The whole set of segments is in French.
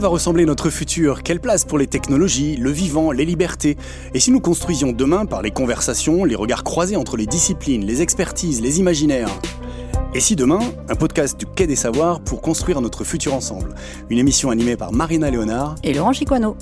va ressembler notre futur. Quelle place pour les technologies, le vivant, les libertés? Et si nous construisions demain par les conversations, les regards croisés entre les disciplines, les expertises, les imaginaires? Et si demain, un podcast du Quai des Savoirs pour construire notre futur ensemble? Une émission animée par Marina Léonard et Laurent Chiquano.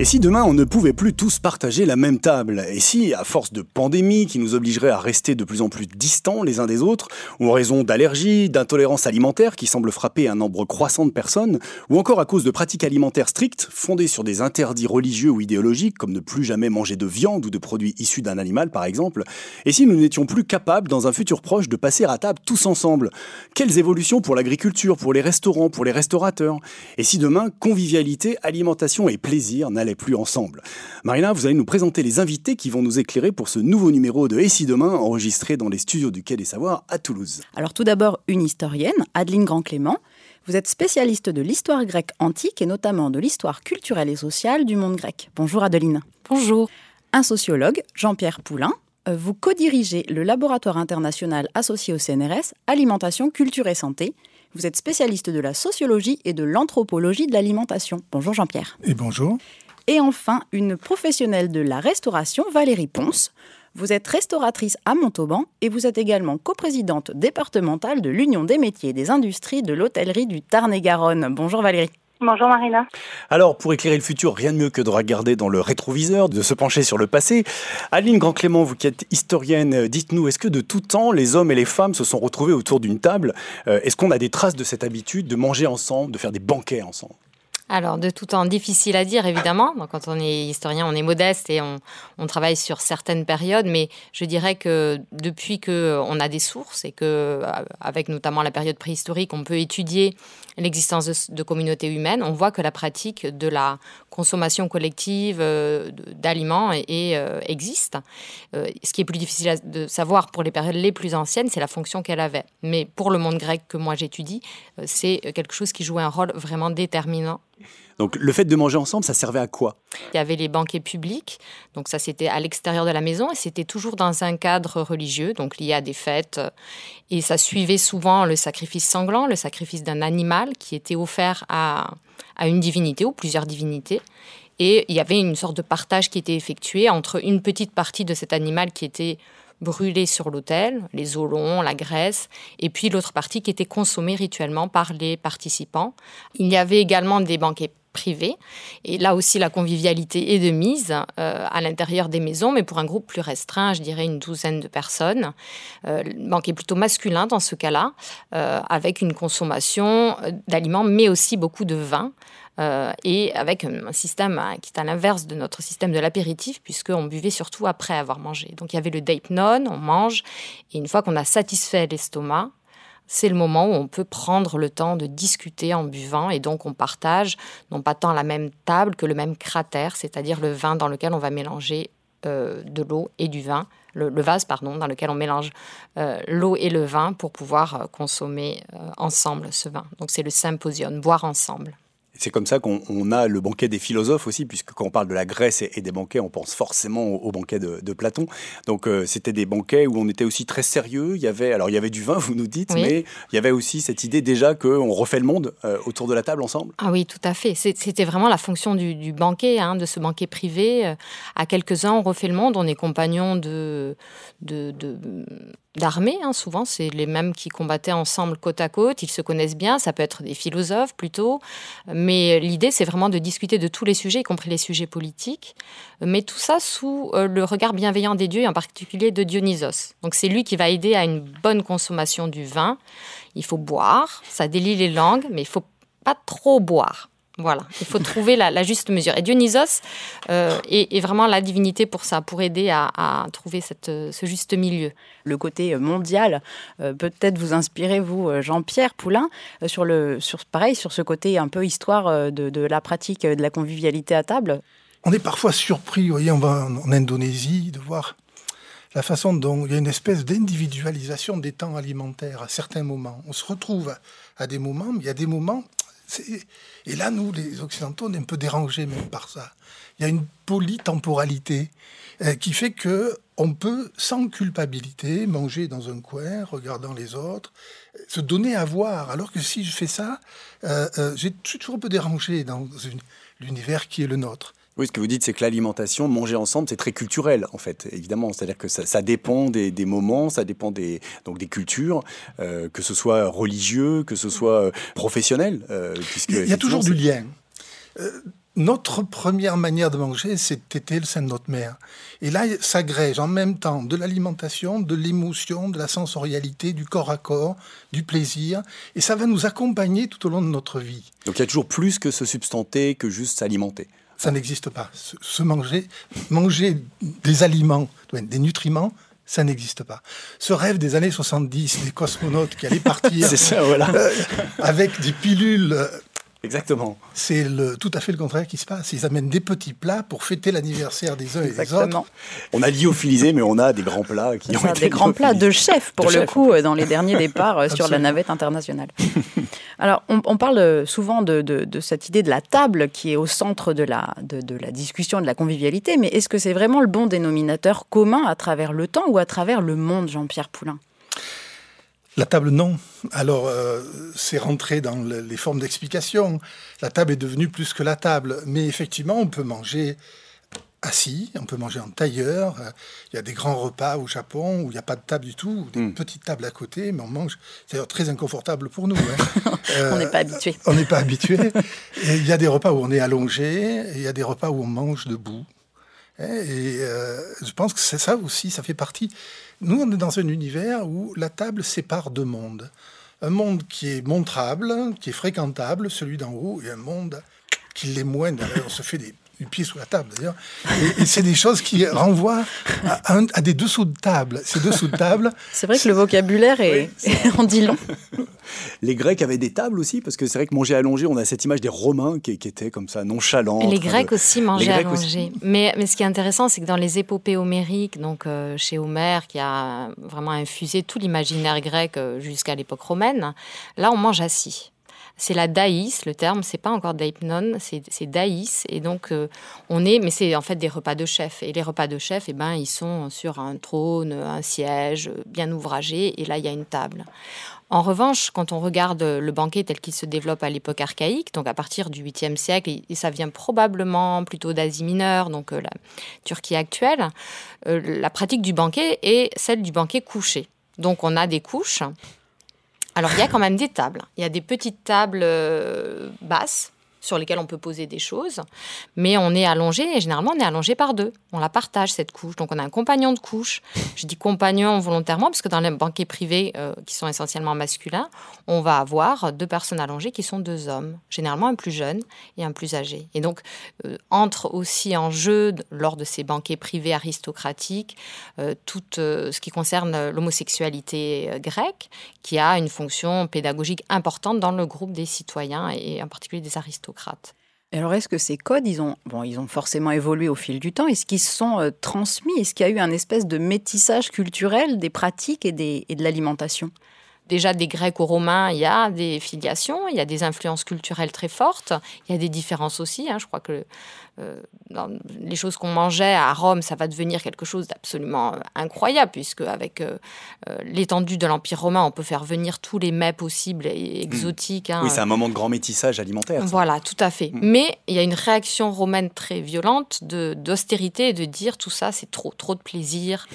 Et si demain on ne pouvait plus tous partager la même table? Et si, à force de pandémie qui nous obligerait à rester de plus en plus distants les uns des autres, ou en raison d'allergies, d'intolérance alimentaire qui semble frapper un nombre croissant de personnes, ou encore à cause de pratiques alimentaires strictes fondées sur des interdits religieux ou idéologiques comme ne plus jamais manger de viande ou de produits issus d'un animal par exemple, et si nous n'étions plus capables dans un futur proche de passer à table tous ensemble? Quelles évolutions pour l'agriculture, pour les restaurants, pour les restaurateurs? Et si demain, convivialité, alimentation et plaisir n'allaient plus ensemble. Marina, vous allez nous présenter les invités qui vont nous éclairer pour ce nouveau numéro de Et si demain, enregistré dans les studios du Quai des Savoirs à Toulouse. Alors tout d'abord, une historienne, Adeline Grand-Clément. Vous êtes spécialiste de l'histoire grecque antique et notamment de l'histoire culturelle et sociale du monde grec. Bonjour Adeline. Bonjour. Un sociologue, Jean-Pierre Poulain. Euh, vous co-dirigez le laboratoire international associé au CNRS Alimentation, Culture et Santé. Vous êtes spécialiste de la sociologie et de l'anthropologie de l'alimentation. Bonjour Jean-Pierre. Et bonjour. Et enfin, une professionnelle de la restauration, Valérie Ponce. Vous êtes restauratrice à Montauban et vous êtes également coprésidente départementale de l'Union des métiers et des industries de l'hôtellerie du Tarn-et-Garonne. Bonjour Valérie. Bonjour Marina. Alors, pour éclairer le futur, rien de mieux que de regarder dans le rétroviseur, de se pencher sur le passé. Aline Grand-Clément, vous qui êtes historienne, dites-nous, est-ce que de tout temps, les hommes et les femmes se sont retrouvés autour d'une table? Euh, Est-ce qu'on a des traces de cette habitude de manger ensemble, de faire des banquets ensemble? Alors, de tout temps, difficile à dire, évidemment. quand on est historien, on est modeste et on, travaille sur certaines périodes, mais je dirais que depuis qu'on a des sources et que, euh, avec notamment la période préhistorique, on peut étudier l'existence de, communautés humaines, on voit que la pratique de la consommation collective euh, d'aliments euh, existe. ce qui est plus difficile de savoir pour les périodes les plus anciennes, c'est la fonction qu'elle avait. Mais pour le monde grec que moi j'étudie, c'est quelque chose qui jouait un rôle vraiment déterminant donc le fait de manger ensemble, ça servait à quoi? Il y avait les banquets publics, donc ça c'était à l'extérieur de la maison et c'était toujours dans un cadre religieux, donc lié à des fêtes. Et ça suivait souvent le sacrifice sanglant, le sacrifice d'un animal qui était offert à, à une divinité ou plusieurs divinités. Et il y avait une sorte de partage qui était effectué entre une petite partie de cet animal qui était brûlé sur l'autel, les os longs, la graisse, et puis l'autre partie qui était consommée rituellement par les participants. Il y avait également des banquets privés, et là aussi la convivialité est de mise euh, à l'intérieur des maisons, mais pour un groupe plus restreint, je dirais une douzaine de personnes. Euh, banquet plutôt masculin dans ce cas-là, euh, avec une consommation d'aliments, mais aussi beaucoup de vin. Euh, et avec un système hein, qui est à l'inverse de notre système de l'apéritif, puisqu'on buvait surtout après avoir mangé. Donc il y avait le date non, on mange, et une fois qu'on a satisfait l'estomac, c'est le moment où on peut prendre le temps de discuter en buvant et donc on partage non pas tant la même table que le même cratère, c'est-à-dire le vin dans lequel on va mélanger euh, de l'eau et du vin, le, vase pardon, dans lequel on mélange euh, l'eau et le vin pour pouvoir consommer ensemble ce vin. Donc c'est le symposium, boire ensemble. C'est comme ça qu'on a le banquet des philosophes aussi, puisque quand on parle de la Grèce et, des banquets, on pense forcément au, banquet de, Platon. Donc euh, c'était des banquets où on était aussi très sérieux. Il y avait, alors il y avait du vin, vous nous dites, mais il y avait aussi cette idée déjà qu'on refait le monde euh, autour de la table ensemble. Ah oui, tout à fait. C'était vraiment la fonction du, banquet, hein, de ce banquet privé. Euh, à quelques-uns, on refait le monde. On est compagnons de, de, de d'armée. Hein, souvent, c'est les mêmes qui combattaient ensemble côte à côte. Ils se connaissent bien. Ça peut être des philosophes plutôt. Mais l'idée, c'est vraiment de discuter de tous les sujets, y compris les sujets politiques. Mais tout ça sous euh, le regard bienveillant des dieux, et en particulier de Dionysos. Donc, c'est lui qui va aider à une bonne consommation du vin. Il faut boire. Ça délie les langues, mais il faut pas trop boire. Voilà, il faut trouver la, juste mesure. Et Dionysos euh, est, vraiment la divinité pour ça, pour aider à, trouver cette, ce juste milieu. Le côté mondial euh, peut-être vous inspirer, vous, euh, Jean-Pierre Poulain, sur le, sur, pareil, sur ce côté un peu histoire de, la pratique de la convivialité à table. On est parfois surpris, vous voyez, on va en Indonésie, de voir la façon dont il y a une espèce d'individualisation des temps alimentaires à certains moments. On se retrouve à des moments, mais il y a des moments et là, nous, les Occidentaux, on est un peu dérangés même par ça. Il y a une polytemporalité euh, qui fait que on peut, sans culpabilité, manger dans un coin, regardant les autres, se donner à voir. Alors que si je fais ça, euh, euh, j'ai toujours un peu dérangé dans l'univers qui est le nôtre. Oui, ce que vous dites, c'est que l'alimentation, manger ensemble, c'est très culturel, en fait, évidemment. C'est-à-dire que ça, dépend des, moments, ça dépend des, donc des cultures, euh, que ce soit religieux, que ce soit professionnel. puisque, Il y a toujours du lien notre première manière de manger, c'était le sein de notre mère. Et là, s'agrège en même temps de l'alimentation, de l'émotion, de la sensorialité, du corps à corps, du plaisir. Et ça va nous accompagner tout au long de notre vie. Donc il y a toujours plus que se substanter, que juste s'alimenter. Ça n'existe pas. Se, manger, manger des aliments, des nutriments, ça n'existe pas. Ce rêve des années 70, des cosmonautes qui allaient partir euh, avec des pilules euh, Exactement. C'est tout à fait le contraire qui se passe. Ils amènent des petits plats pour fêter l'anniversaire des uns et des autres. On a lyophilisé, mais on a des grands plats qui ont été Des grands plats de chef, pour le coup, euh, dans les derniers départs euh, sur la navette internationale. Alors, on, parle souvent de, cette idée de la table qui est au centre de la, de la discussion, de la convivialité, mais est-ce que c'est vraiment le bon dénominateur commun à travers le temps ou à travers le monde, Jean-Pierre Poulain? La table, non. Alors, euh, c'est rentré dans les formes d'explication. La table est devenue plus que la table. Mais effectivement, on peut manger assis, on peut manger en tailleur. Il y a des grands repas au Japon où il n'y a pas de table du tout, des hmm. petites tables à côté, mais on mange. C'est d'ailleurs très inconfortable pour nous. Hein. on n'est pas habitué. On n'est pas habitué. il y a des repas où on est allongé, et il y a des repas où on mange debout. Et euh, je pense que c'est ça aussi, ça fait partie nous, on est dans un univers où la table sépare deux mondes. Un monde qui est montrable, qui est fréquentable, celui d'en haut, et un monde qui l'est moins. On se fait des du pied sous la table d'ailleurs. Et, c'est des choses qui renvoient à, des dessous de table. Ces dessous de table. C'est vrai que le vocabulaire est, en dit long. Les Grecs avaient des tables aussi, parce que c'est vrai que manger allongé, on a cette image des Romains qui, étaient comme ça, nonchalants. Les Grecs aussi mangeaient allongé. Mais, mais ce qui est intéressant, c'est que dans les épopées homériques, donc euh, chez Homère, qui a vraiment infusé tout l'imaginaire grec euh, jusqu'à l'époque romaine, là on mange assis c'est la daïs, le terme, c'est pas encore daipnon, c'est daïs. Et donc, euh, on est, mais c'est en fait des repas de chef. Et les repas de chef, eh ben, ils sont sur un trône, un siège bien ouvragé, et là, il y a une table. En revanche, quand on regarde le banquet tel qu'il se développe à l'époque archaïque, donc à partir du 8e siècle, et ça vient probablement plutôt d'Asie mineure, donc euh, la Turquie actuelle, euh, la pratique du banquet est celle du banquet couché. Donc on a des couches alors, il y a quand même des tables. Il y a des petites tables euh, basses sur lesquelles on peut poser des choses, mais on est allongé, et généralement on est allongé par deux. On la partage cette couche, donc on a un compagnon de couche. Je dis compagnon volontairement parce que dans les banquets privés, euh, qui sont essentiellement masculins, on va avoir deux personnes allongées qui sont deux hommes, généralement un plus jeune et un plus âgé. Et donc euh, entre aussi en jeu lors de ces banquets privés aristocratiques euh, tout ce qui concerne l'homosexualité grecque, qui a une fonction pédagogique importante dans le groupe des citoyens et en particulier des aristocrates. Alors, est-ce que ces codes, ils ont, bon, ils ont forcément évolué au fil du temps? Est-ce qu'ils sont euh, transmis? Est-ce qu'il y a eu un espèce de métissage culturel des pratiques et, des, et de l'alimentation? Déjà des Grecs aux Romains, il y a des filiations, il y a des influences culturelles très fortes, il y a des différences aussi. Hein. Je crois que dans les choses qu'on mangeait à Rome, ça va devenir quelque chose d'absolument euh, incroyable, puisque avec euh, l'étendue de l'Empire romain, on peut faire venir tous les mets possibles et exotiques. Hein. Oui, c'est un moment de grand métissage alimentaire. Voilà, tout à fait. Mm. Mais il y a une réaction romaine très violente d'austérité et de dire tout ça, c'est trop, trop de plaisir.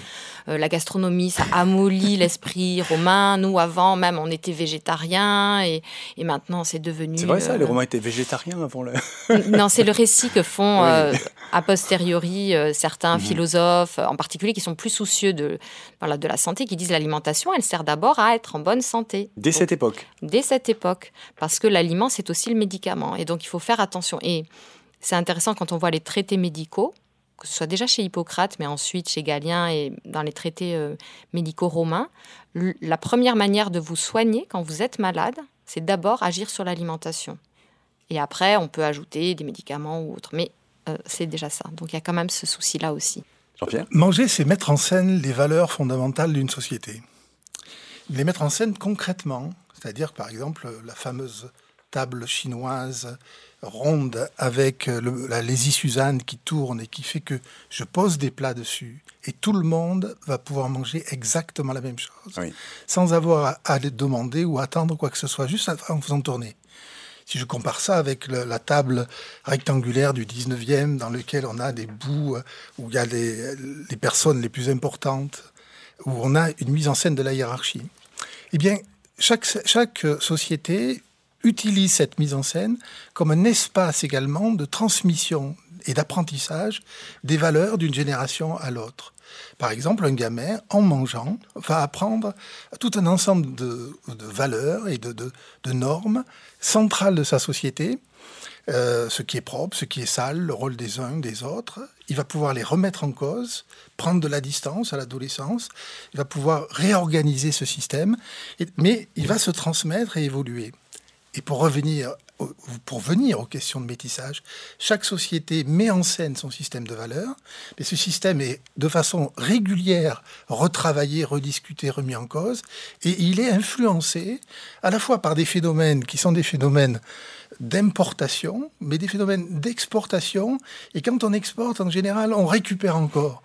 la gastronomie, ça amollit l'esprit romain. Nous, avant, même, on était végétariens et, et maintenant, c'est devenu. C'est vrai ça, les Romains étaient végétariens avant le. non, c'est le récit que font euh, a posteriori euh, certains mhm. philosophes, en particulier qui sont plus soucieux de, de la santé, qui disent l'alimentation, elle sert d'abord à être en bonne santé. Dès cette époque Dès cette époque, parce que l'aliment, c'est aussi le médicament. Et donc, il faut faire attention. Et c'est intéressant quand on voit les traités médicaux, que ce soit déjà chez Hippocrate, mais ensuite chez Galien et dans les traités euh, médicaux romains, la première manière de vous soigner quand vous êtes malade, c'est d'abord agir sur l'alimentation. Et après, on peut ajouter des médicaments ou autres. Mais c'est déjà ça. Donc il y a quand même ce souci-là aussi. Jean-Pierre? Manger, c'est mettre en scène les valeurs fondamentales d'une société. Les mettre en scène concrètement, c'est-à-dire par exemple la fameuse table chinoise ronde avec la, les Suzanne qui tourne et qui fait que je pose des plats dessus et tout le monde va pouvoir manger exactement la même chose sans avoir à, le demander ou attendre quoi que ce soit, juste en faisant tourner. Si je compare ça avec la table rectangulaire du 19e dans lequel on a des bouts euh, où il y a les, personnes les plus importantes, où on a une mise en scène de la hiérarchie, eh chaque, chaque société utilise cette mise en scène comme un espace également de transmission et d'apprentissage des valeurs d'une génération à l'autre. Par exemple, un gamin, en mangeant, va apprendre tout un ensemble de, valeurs et de, normes centrales de sa société, euh, ce qui est propre, ce qui est sale, le rôle des uns, des autres. Il va pouvoir les remettre en cause, prendre de la distance à l'adolescence, il va pouvoir réorganiser ce système, mais il va se transmettre et évoluer. Et pour revenir, pour venir aux questions de métissage, chaque société met en scène son système de valeurs, mais ce système est de façon régulière retravaillé, rediscuté, remis en cause, et il est influencé à la fois par des phénomènes qui sont des phénomènes d'importation, mais des phénomènes d'exportation. Et quand on exporte, en général, on récupère encore.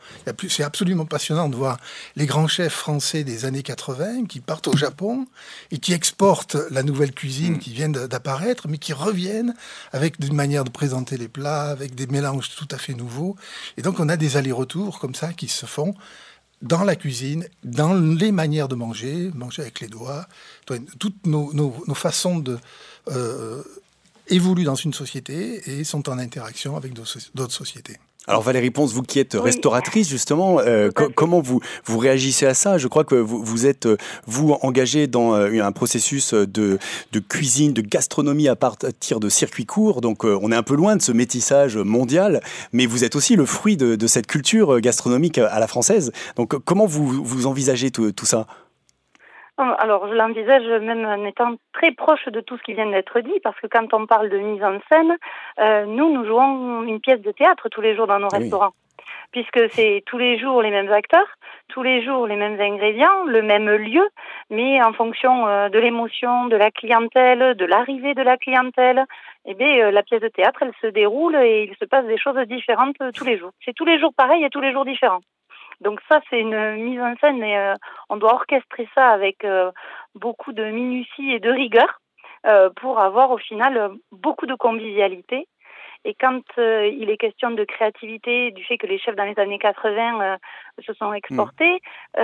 C'est absolument passionnant de voir les grands chefs français des années 80 qui partent au Japon et qui exportent la nouvelle cuisine mm. qui vient d'apparaître, mais qui reviennent avec une manière de présenter les plats, avec des mélanges tout à fait nouveaux. Et donc on a des allers-retours comme ça qui se font dans la cuisine, dans les manières de manger, manger avec les doigts, toutes nos, façons de euh, évoluent dans une société et sont en interaction avec d'autres sociétés. Alors Valérie Ponce, vous qui êtes restauratrice justement, euh, comment vous, vous réagissez à ça? Je crois que vous, vous êtes, euh, vous, engagé dans euh, un processus de, de, cuisine, de gastronomie à partir de circuits courts, donc on est un peu loin de ce métissage mondial, mais vous êtes aussi le fruit de, de cette culture gastronomique à la française. Donc comment vous, vous envisagez tout, tout ça? Alors, je l'envisage même en étant très proche de tout ce qui vient d'être dit, parce que quand on parle de mise en scène, euh, nous, nous jouons une pièce de théâtre tous les jours dans nos restaurants, puisque c'est tous les jours les mêmes acteurs, tous les jours les mêmes ingrédients, le même lieu, mais en fonction euh, de l'émotion, de la clientèle, de l'arrivée de la clientèle, eh bien, euh, la pièce de théâtre, elle se déroule et il se passe des choses différentes tous les jours. C'est tous les jours pareil et tous les jours différents. Donc ça, c'est une mise en scène, mais euh, on doit orchestrer ça avec euh, beaucoup de minutie et de rigueur euh, pour avoir au final beaucoup de convivialité. Et quand il est question de créativité, du fait que les chefs dans les années 80 se sont exportés, mm.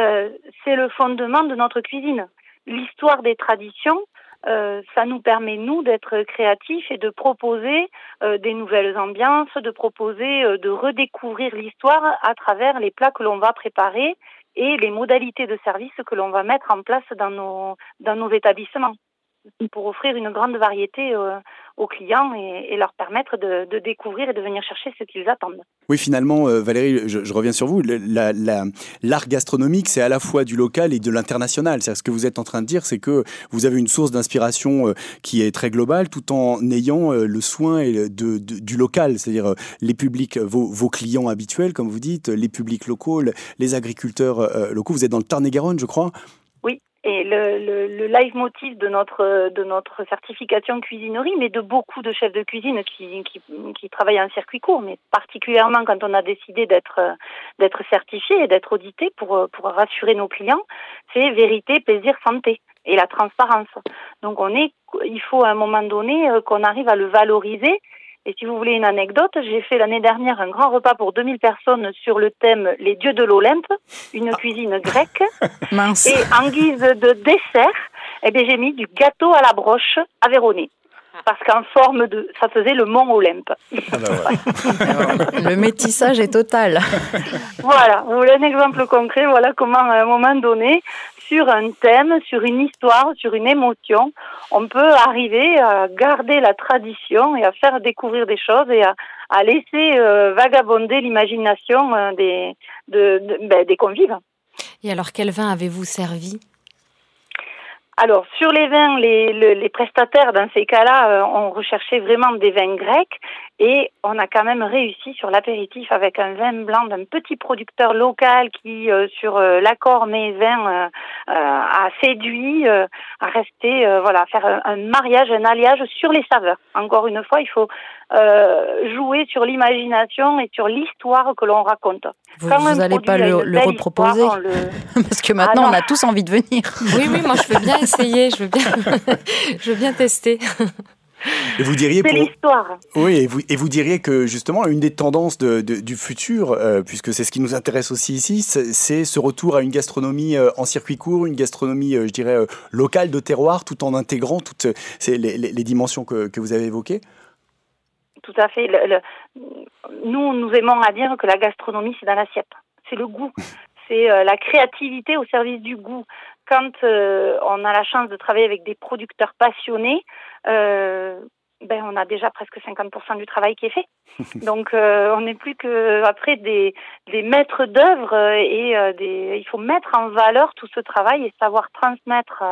c'est le fondement de notre cuisine. L'histoire des traditions, euh, ça nous permet, nous, d'être créatifs et de proposer euh, des nouvelles ambiances, de proposer euh, de redécouvrir l'histoire à travers les plats que l'on va préparer et les modalités de service que l'on va mettre en place dans nos, dans nos établissements pour offrir une grande variété aux clients et, leur permettre de, découvrir et de venir chercher ce qu'ils attendent. Oui, finalement, euh, Valérie, je, reviens sur vous. L'art gastronomique, c'est à la fois du local et de l'international. Ce que vous êtes en train de dire, c'est que vous avez une source d'inspiration euh, qui est très globale, tout en ayant euh, le soin du local, c'est-à-dire les publics, vos, vos, clients habituels, comme vous dites, les publics locaux, les agriculteurs locaux. Vous êtes dans le Tarn-et-Garonne, je crois. Et le, le, le leitmotiv de notre de notre certification cuisinerie, mais de beaucoup de chefs de cuisine qui, qui, qui travaillent en circuit court, mais particulièrement quand on a décidé d'être d'être certifié et d'être audité pour pour rassurer nos clients, c'est vérité, plaisir, santé et la transparence. Donc on est, il faut à un moment donné euh, qu'on arrive à le valoriser et si vous voulez une anecdote, j'ai fait l'année dernière un grand repas pour 2000 personnes sur le thème Les dieux de l'Olympe, une ah. cuisine grecque. Mince. Et en guise de dessert, eh bien, j'ai mis du gâteau à la broche à Véronique parce qu'en forme de, ça faisait le mont Olympe. Ah bah le métissage est total. voilà, vous voulez un exemple concret, voilà comment à un moment donné, sur un thème, sur une histoire, sur une émotion, on peut arriver à garder la tradition et à faire découvrir des choses et à, laisser euh, vagabonder l'imagination euh, des, ben, des convives. Et alors, quel vin avez-vous servi? Alors sur les vins, les, les, prestataires dans ces cas-là euh, ont recherché vraiment des vins grecs Et on a quand même réussi sur l'apéritif avec un vin blanc d'un petit producteur local qui, euh, sur euh, l'accord mes vins, a séduit à rester, voilà, faire un, un, mariage, un alliage sur les saveurs. Encore une fois, il faut jouer sur l'imagination et sur l'histoire que l'on raconte. Vous n'allez pas le, le reproposer Parce que maintenant, ah on a tous envie de venir. Oui, oui, moi je veux bien essayer, je veux bien, je veux bien tester. Et vous diriez l'histoire. Oui, et vous, et vous, diriez que justement une des tendances de, du futur, euh, puisque c'est ce qui nous intéresse aussi ici, c'est ce retour à une gastronomie euh, en circuit court, une gastronomie, euh, je dirais, locale de terroir, tout en intégrant toutes les, les, les, dimensions que, que, vous avez évoquées. Tout à fait. Le, nous, nous aimons à dire que la gastronomie, c'est dans l'assiette. C'est le goût. C'est la créativité au service du goût quand euh, on a la chance de travailler avec des producteurs passionnés, euh, ben on a déjà presque 50% du travail qui est fait. Donc euh, on n'est plus que après des, des maîtres d'œuvre et des, il faut mettre en valeur tout ce travail et savoir transmettre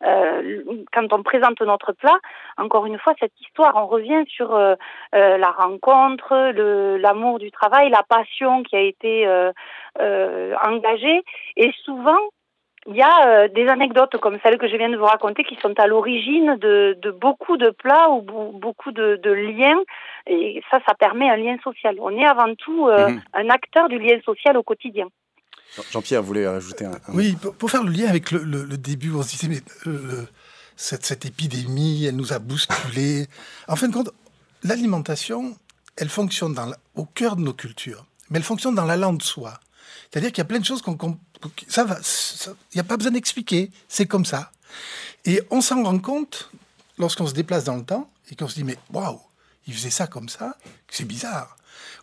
quand on présente notre plat. Encore une fois, cette histoire, on revient sur la rencontre, l'amour du travail, la passion qui a été engagée et souvent il y a euh, des anecdotes comme celle que je viens de vous raconter qui sont à l'origine de, de, beaucoup de plats ou beaucoup de, de, liens. Et ça, ça permet un lien social. On est avant tout euh, mhm. un acteur du lien social au quotidien. Jean-Pierre voulait rajouter un, Oui, pour, faire le lien avec le, le, début, on se disait, mais euh, cette, cette, épidémie, elle nous a bousculé. En fin de compte, l'alimentation, elle fonctionne dans au cœur de nos cultures, mais elle fonctionne dans la langue de soi. C'est-à-dire qu'il y a plein de choses qu'on ça va, il n'y a pas besoin d'expliquer, c'est comme ça. Et on s'en rend compte lorsqu'on se déplace dans le temps et qu'on se dit mais waouh, il faisait ça comme ça, c'est bizarre.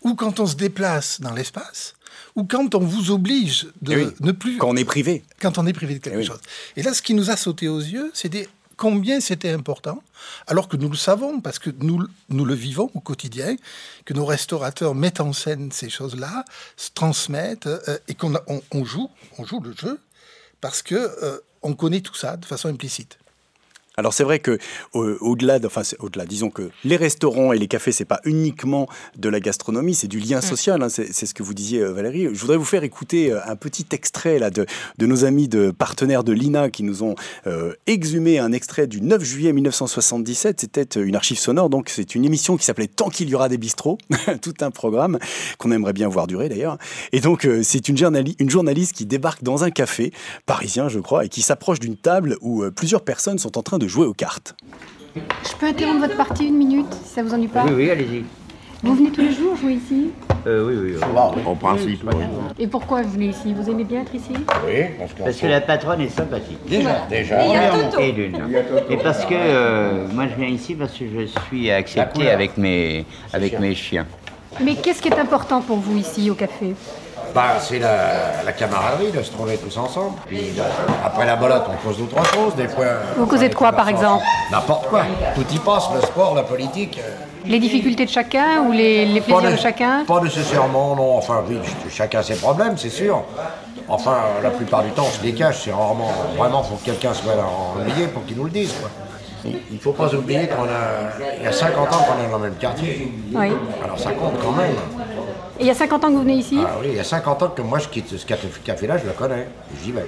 Ou quand on se déplace dans l'espace, ou quand on vous oblige de eh ne plus. Quand on est privé. Quand on est privé de quelque eh chose. Et là, ce qui nous a sauté aux yeux, c'est des combien c'était important, alors que nous le savons, parce que nous, le vivons au quotidien, que nos restaurateurs mettent en scène ces choses-là, se transmettent, euh, et qu'on on, joue, on joue le jeu, parce que euh, on connaît tout ça de façon implicite. Alors c'est vrai que au-delà, enfin au-delà, disons que les restaurants et les cafés c'est pas uniquement de la gastronomie, c'est du lien mm. social. Hein, c'est ce que vous disiez euh, Valérie. Je voudrais vous faire écouter euh, un petit extrait là de, de nos amis de partenaires de l'INA qui nous ont euh, exhumé un extrait du 9 juillet 1977. C'était une archive sonore, donc c'est une émission qui s'appelait Tant qu'il y aura des bistrots, tout un programme qu'on aimerait bien voir durer d'ailleurs. Et donc c'est une, une journaliste qui débarque dans un café parisien, je crois, et qui s'approche d'une table où plusieurs personnes sont en train de jouer aux cartes. Je peux interrompre votre partie une minute, si ça vous ennuie pas Oui, oui, allez-y. Vous venez tous les jours jouer ici euh, Oui, oui, oui. En principe, oui. Et pourquoi vous venez ici? Vous aimez bien être ici? Oui, parce, parce que la patronne est sympathique. Déjà, déjà. Et il y a Toto. Et d'une. Et parce que euh, moi je viens ici parce que je suis accepté avec mes, avec mes chiens. Mais qu'est-ce qui est important pour vous ici au café? Bah, c'est la, la, camaraderie de se trouver tous ensemble. Puis bah, après la bolotte, on cause d'autres choses. Des fois. Vous causez de quoi, par exemple N'importe quoi. Tout y passe, le sport, la politique. Euh. Les difficultés de chacun ou les, les plaisirs de, chacun? Pas nécessairement, non. Enfin, oui, chacun ses problèmes, c'est sûr. Enfin, la plupart du temps, on se décache. C'est rarement. Vraiment, faut que quelqu'un soit ennuyé pour qu'il nous le dise, quoi. Il ne faut pas oublier qu'on a. Il y a 50 ans qu'on est dans le même quartier. Oui. Alors ça compte quand même. Et il y a 50 ans que vous venez ici Ah oui, il y a 50 ans que moi je quitte ce café-là, je le connais. J'y vais.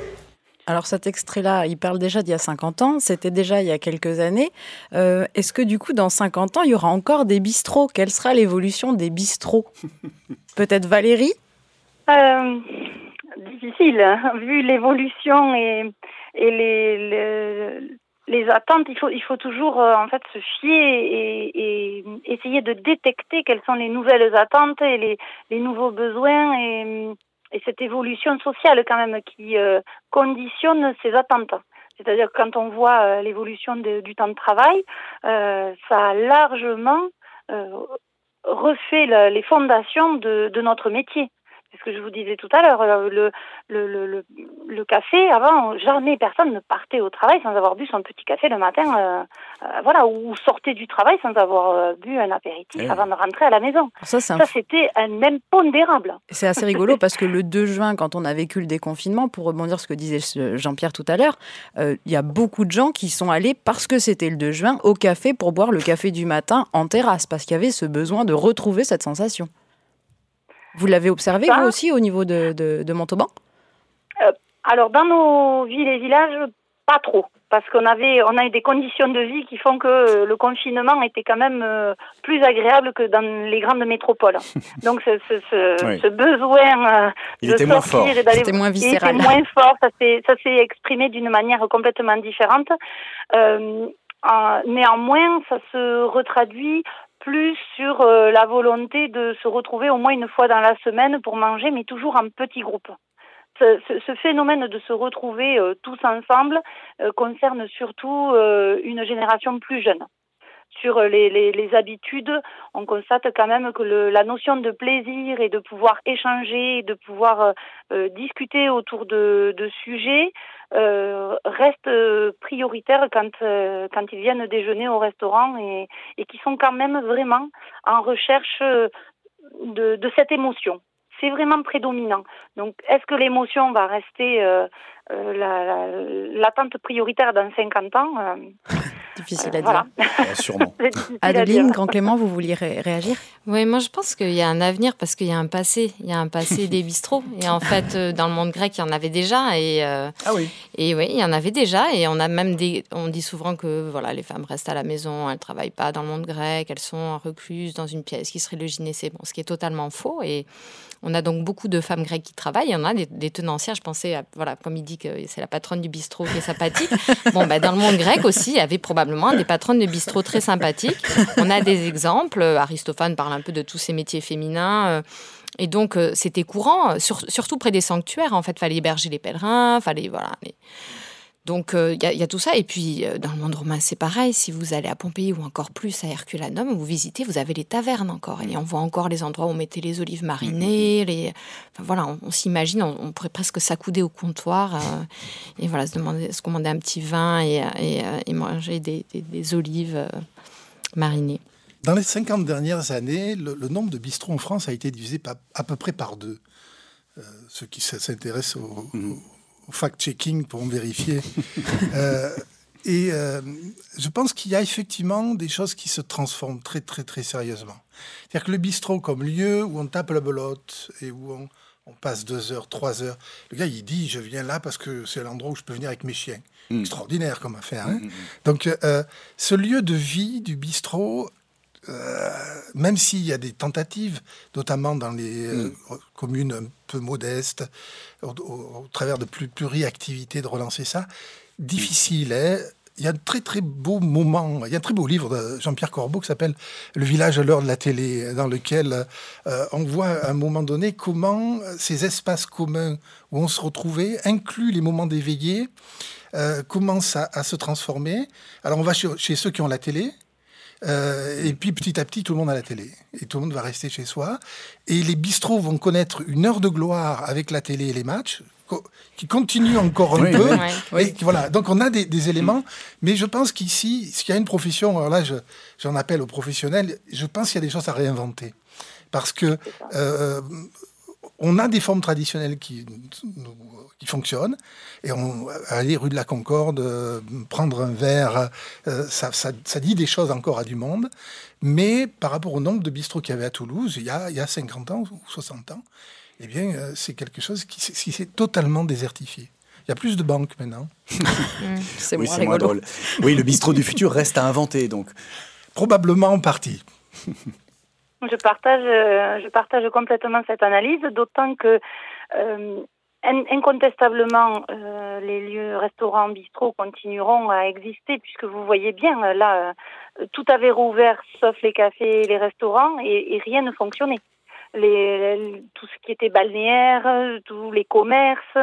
Alors cet extrait-là, il parle déjà d'il y a 50 ans, c'était déjà il y a quelques années. Euh, est-ce que du coup, dans 50 ans, il y aura encore des bistrots? Quelle sera l'évolution des bistrots? Peut-être Valérie? Euh, Difficile, hein. vu l'évolution et, et les, les attentes, il faut, il faut toujours euh, en fait se fier et, et, essayer de détecter quelles sont les nouvelles attentes et les, les nouveaux besoins et, et, cette évolution sociale quand même qui euh, conditionne ces attentes. C'est-à-dire quand on voit euh, l'évolution du temps de travail, ça a largement refait les fondations de, de notre métier. C'est ce que je vous disais tout à l'heure. Euh, le, le, le, le, café, avant, jamais personne ne partait au travail sans avoir bu son petit café le matin, euh, euh, voilà, ou sortait du travail sans avoir bu un apéritif eh avant de rentrer à la maison. Ça, c'était un impondérable. C'est assez rigolo parce que le 2 juin, quand on a vécu le déconfinement, pour rebondir sur ce que disait Jean-Pierre tout à l'heure, il y a beaucoup de gens qui sont allés, parce que c'était le 2 juin, au café pour boire le café du matin en terrasse, parce qu'il y avait ce besoin de retrouver cette sensation. Vous l'avez observé, vous aussi, au niveau de, de, Montauban? Euh, Alors, dans nos villes et villages, pas trop. Parce qu'on avait, on a eu des conditions de vie qui font que euh, le confinement était quand même euh, plus agréable que dans les grandes métropoles. Donc, ce, ce, ce, besoin de sortir et d'aller. moins viscéral. Était moins fort. Ça s'est exprimé d'une manière complètement différente. néanmoins, ça se retraduit plus sur euh, la volonté de se retrouver au moins une fois dans la semaine pour manger, mais toujours en petits groupes. Ce, phénomène de se retrouver euh, tous ensemble euh, concerne surtout une génération plus jeune. Sur les, les, habitudes, on constate quand même que la notion de plaisir et de pouvoir échanger, de pouvoir discuter autour de, sujets euh, restent euh, prioritaires quand, euh, ils viennent déjeuner au restaurant et, qui sont quand même vraiment en recherche de, cette émotion. C'est vraiment prédominant. Donc, est-ce que l'émotion va rester l'attente la, prioritaire dans 50 ans Difficile à dire. sûrement. Adeline, Grand Clément, vous vouliez réagir? Oui, moi je pense qu'il y a un avenir parce qu'il y a un passé. Il y a un passé des bistrots. Et en fait, euh, dans le monde grec, il y en avait déjà. Et, euh, ah oui Et oui, il y en avait déjà. Et on a même des. On dit souvent que voilà, les femmes restent à la maison, elles ne travaillent pas dans le monde grec, elles sont recluses dans une pièce qui serait le gynécée. Bon, ce qui est totalement faux. Et on a donc beaucoup de femmes grecques qui travaillent. Il y en a des, tenancières. Je pensais, voilà, comme il dit que c'est la patronne du bistrot qui est sympathique. bon, ben, dans le monde grec aussi, il y avait probablement des patronnes de bistrot très sympathiques. On a des exemples. Aristophane parle un peu de tous ces métiers féminins. Euh, et donc, euh, c'était courant, surtout près des sanctuaires. En fait, fallait héberger les pèlerins, fallait voilà. Donc il euh, y, a tout ça. Et puis euh, dans le monde romain, c'est pareil. Si vous allez à Pompéi ou encore plus à Herculanum, vous visitez, vous avez les tavernes encore. Et on voit encore les endroits où on mettait les olives marinées. Les... voilà, on, s'imagine, on, pourrait presque s'accouder au comptoir euh, et voilà, se, demander, se commander un petit vin et, et, manger des, olives marinées. Dans les 50 dernières années, le, nombre de bistrots en France a été divisé à peu près par deux. ceux qui s'intéressent au, mmh au fact-checking pour en vérifier. Euh, et euh, je pense qu'il y a effectivement des choses qui se transforment très, très, très sérieusement. C'est-à-dire que le bistrot comme lieu où on tape la belote et où on, passe deux heures, trois heures, le gars, il dit, je viens là parce que c'est l'endroit où je peux venir avec mes chiens. Mm. Extraordinaire comme affaire. Hein. Mm, mm, Donc, euh, ce lieu de vie du bistrot euh, même s'il y a des tentatives, notamment dans les euh, mm. communes un peu modestes, au, travers de plus pluriactivités, de relancer ça, difficile. Hein. il y a un très très beau moment, il y a un très beau livre de Jean-Pierre Corbeau qui s'appelle Le village à l'heure de la télé, dans lequel euh, on voit à un moment donné comment ces espaces communs où on se retrouvait, incluent les moments d'éveillé, commencent à, se transformer. Alors on va chez ceux qui ont la télé, euh, et puis petit à petit, tout le monde a la télé. Et tout le monde va rester chez soi. Et les bistrots vont connaître une heure de gloire avec la télé et les matchs qui continuent encore un peu. Et voilà. Donc on a des, éléments, mais je pense qu'ici, s'il y a une profession, alors là j'en appelle aux professionnels, je pense qu'il y a des choses à réinventer. Parce que euh, on a des formes traditionnelles qui, qui fonctionnent. Et on, aller rue de la Concorde, euh, prendre un verre, euh, ça, ça, dit des choses encore à du monde. Mais par rapport au nombre de bistrots qu'il y avait à Toulouse, il y a, il y a 50 ans ou 60 ans, eh bien, euh, c'est quelque chose qui, s'est totalement désertifié. Il y a plus de banques maintenant. c'est oui, moins, drôle. Oui, le bistrot du futur reste à inventer, donc. Probablement en partie. Je partage, je partage complètement cette analyse, d'autant que Incontestablement, euh, les lieux restaurants, bistrots continueront à exister puisque vous voyez bien, euh, là, euh, tout avait rouvert sauf les cafés et les restaurants et, rien ne fonctionnait. Les, tout ce qui était balnéaire, tous les commerces,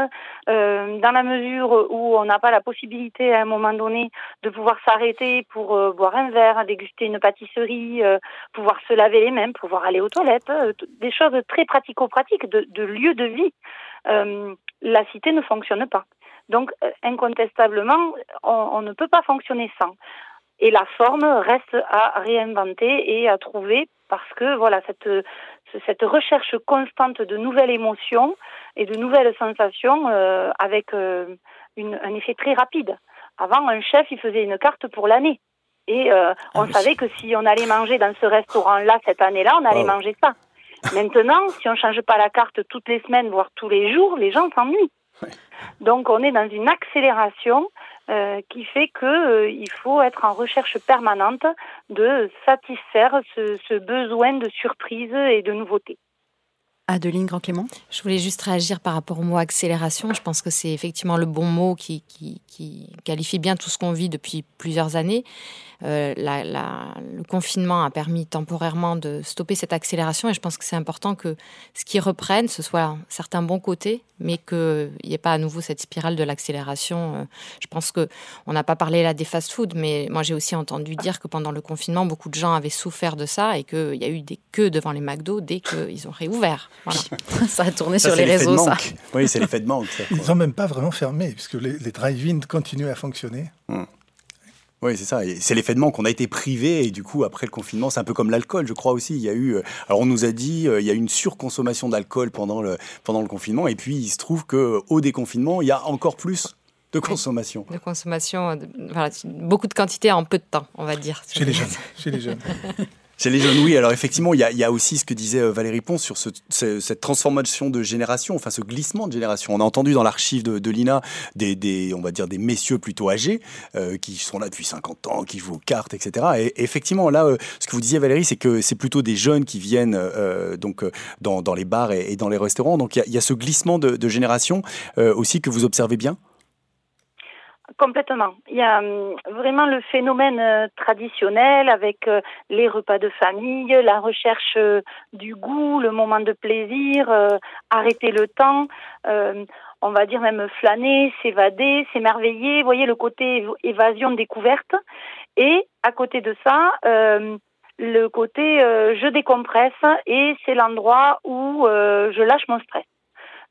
euh, dans la mesure où on n'a pas la possibilité à un moment donné de pouvoir s'arrêter pour euh, boire un verre, déguster une pâtisserie, euh, pouvoir se laver les mains, pouvoir aller aux toilettes, des choses très pratico-pratiques de, de lieu de vie, la cité ne fonctionne pas. Donc, incontestablement, on, on ne peut pas fonctionner sans. Et la forme reste à réinventer et à trouver parce que voilà cette cette recherche constante de nouvelles émotions et de nouvelles sensations euh, avec euh, une, un effet très rapide. Avant, un chef, il faisait une carte pour l'année. Et euh, on ah savait que si on allait manger dans ce restaurant-là cette année-là, on allait manger ça. Maintenant, si on change pas la carte toutes les semaines, voire tous les jours, les gens s'ennuient. Donc on est dans une accélération euh, qui fait qu'il euh, faut être en recherche permanente de satisfaire ce, ce besoin de surprise et de nouveauté. Adeline Grand-Clément? Je voulais juste réagir par rapport au mot accélération. Je pense que c'est effectivement le bon mot qui, qui, qui, qualifie bien tout ce qu'on vit depuis plusieurs années. Euh, la, la, le confinement a permis temporairement de stopper cette accélération et je pense que c'est important que ce qui reprenne, ce soit certains bons côtés, mais qu'il n'y ait pas à nouveau cette spirale de l'accélération. Euh, je pense que on n'a pas parlé là des fast-foods, mais moi j'ai aussi entendu dire que pendant le confinement, beaucoup de gens avaient souffert de ça et qu'il y a eu des queues devant les McDo dès qu'ils ont réouvert. Voilà. ça a tourné sur les réseaux, ça. Oui, c'est l'effet de manque. Ça, Ils n'ont même pas vraiment fermé, puisque les, les drive-in continuent à fonctionner. Hum. Oui, c'est ça. C'est l'effet de manque. On a été privé et du coup, après le confinement, c'est un peu comme l'alcool, je crois aussi. Il y a eu, alors on nous a dit, il y a eu une surconsommation d'alcool pendant le, pendant le confinement et puis il se trouve qu'au déconfinement, il y a encore plus de consommation. De consommation, de, voilà, beaucoup de quantité en peu de temps, on va dire. Chez les jeunes. Chez les jeunes. Chez les jeunes, oui. Alors effectivement, il y y a aussi ce que disait euh, Valérie Ponce sur ce, ce, cette transformation de génération, enfin ce glissement de génération. On a entendu dans l'archive de, de l'INA des, des, on va dire, des messieurs plutôt âgés euh, qui sont là depuis 50 ans, qui jouent aux cartes, etc. Et, effectivement, là, euh, ce que vous disiez Valérie, c'est que c'est plutôt des jeunes qui viennent euh, donc dans, dans, les bars et, dans les restaurants. Donc il y y a ce glissement de, de génération euh, aussi que vous observez bien? Complètement. Il y a euh, vraiment le phénomène euh, traditionnel avec euh, les repas de famille, la recherche du goût, le moment de plaisir, arrêter le temps, on va dire même flâner, s'évader, s'émerveiller. Vous voyez le côté évasion découverte. Et à côté de ça, le côté je décompresse et c'est l'endroit où je lâche mon stress.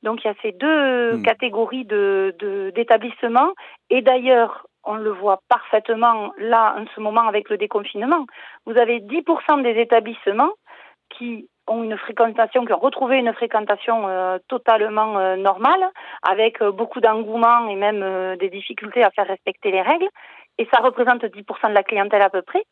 Donc il y a ces deux mmh. catégories de, de, d'établissements. Et d'ailleurs, on le voit parfaitement là en ce moment avec le déconfinement. Vous avez 10% des établissements qui ont une fréquentation, qui ont retrouvé une fréquentation euh, totalement euh, normale, avec euh, beaucoup d'engouement et même euh, des difficultés à faire respecter les règles. Et ça représente 10% de la clientèle à peu près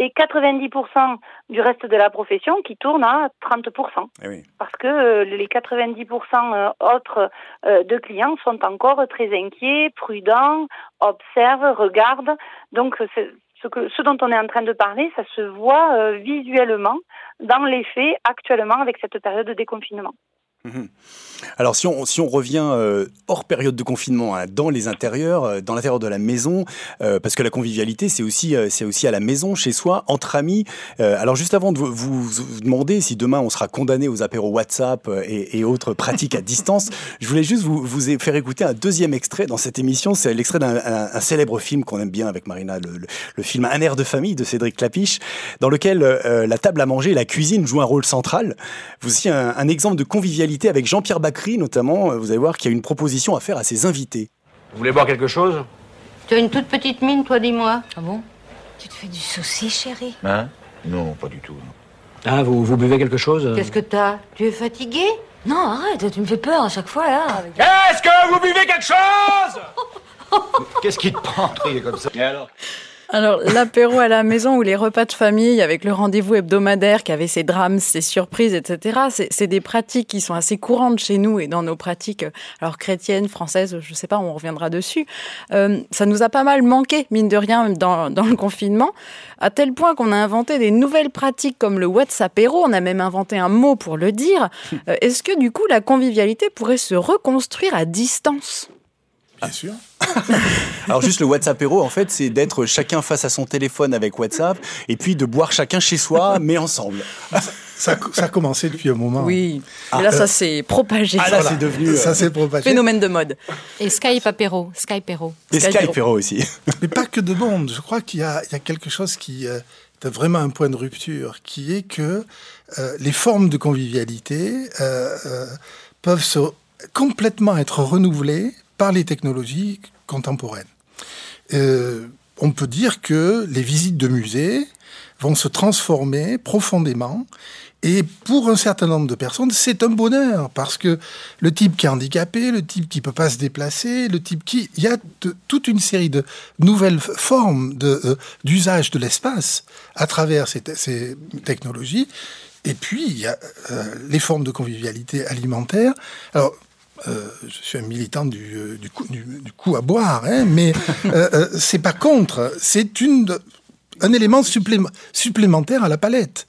et 90% du reste de la profession qui tourne à 30%. Eh oui. Parce que euh, les 90% autres euh, de clients sont encore très inquiets, prudents, observent, regardent. Donc ce, que, ce dont on est en train de parler, ça se voit euh, visuellement dans les faits actuellement avec cette période de déconfinement. Mmh. Alors si on, si on revient euh, hors période de confinement, hein, dans les intérieurs, euh, dans l'intérieur de la maison, euh, parce que la convivialité c'est aussi, c'est aussi à la maison, chez soi, entre amis. Alors juste avant de vous, demander si demain on sera condamné aux apéros WhatsApp et, autres pratiques à distance, je voulais juste vous, vous faire écouter un deuxième extrait dans cette émission. C'est l'extrait d'un un, un célèbre film qu'on aime bien avec Marina, le, film Un air de famille de Cédric Clapiche, dans lequel la table à manger et la cuisine jouent un rôle central. Voici un, un exemple de convivialité avec Jean-Pierre Bacry notamment. Vous allez voir qu'il y a une proposition à faire à ses invités. Vous voulez boire quelque chose? Tu as une toute petite mine, toi, dis-moi. Ah bon? Tu te fais du souci, chérie? Hein? Non, pas du tout. Ah, vous, vous buvez quelque chose Qu'est-ce que t'as? Tu es fatigué? Non, arrête, tu me fais peur à chaque fois, là. Est-ce que vous buvez quelque chose? Qu'est-ce qui te prend, comme ça Et alors? Alors, l'apéro à la maison ou les repas de famille avec le rendez-vous hebdomadaire qui avait ses drames, ses surprises, etc., c'est des pratiques qui sont assez courantes chez nous et dans nos pratiques, alors chrétiennes, françaises, je sais pas, on reviendra dessus. Euh, ça nous a pas mal manqué, mine de rien, dans, dans le confinement, à tel point qu'on a inventé des nouvelles pratiques comme le WhatsAppéro, on a même inventé un mot pour le dire. Euh, Est-ce que du coup, la convivialité pourrait se reconstruire à distance? Bien sûr. Alors juste le WhatsApp Hero, en fait, c'est d'être chacun face à son téléphone avec WhatsApp et puis de boire chacun chez soi, mais ensemble. ça, ça, a commencé depuis un moment. Oui, mais là, ça s'est propagé. Ah, là, c'est devenu. Ça s'est propagé. Phénomène de mode. Et Skype apéro. Skype apéro. Et Skype apéro aussi. Mais pas que de monde. Je crois qu'il y, y, a quelque chose qui est vraiment un point de rupture, qui est que euh, les formes de convivialité euh, euh, peuvent se, complètement être renouvelées les technologies contemporaines. on peut dire que les visites de musées vont se transformer profondément et pour un certain nombre de personnes, c'est un bonheur parce que le type qui est handicapé, le type qui peut pas se déplacer, le type qui, il y a toute une série de nouvelles formes de d'usage de l'espace à travers ces, technologies. Et puis euh, les formes de convivialité alimentaire. Euh, je suis un militant du, euh, coup, à boire, hein, mais euh, euh, c'est pas contre. C'est un élément supplémentaire à la palette.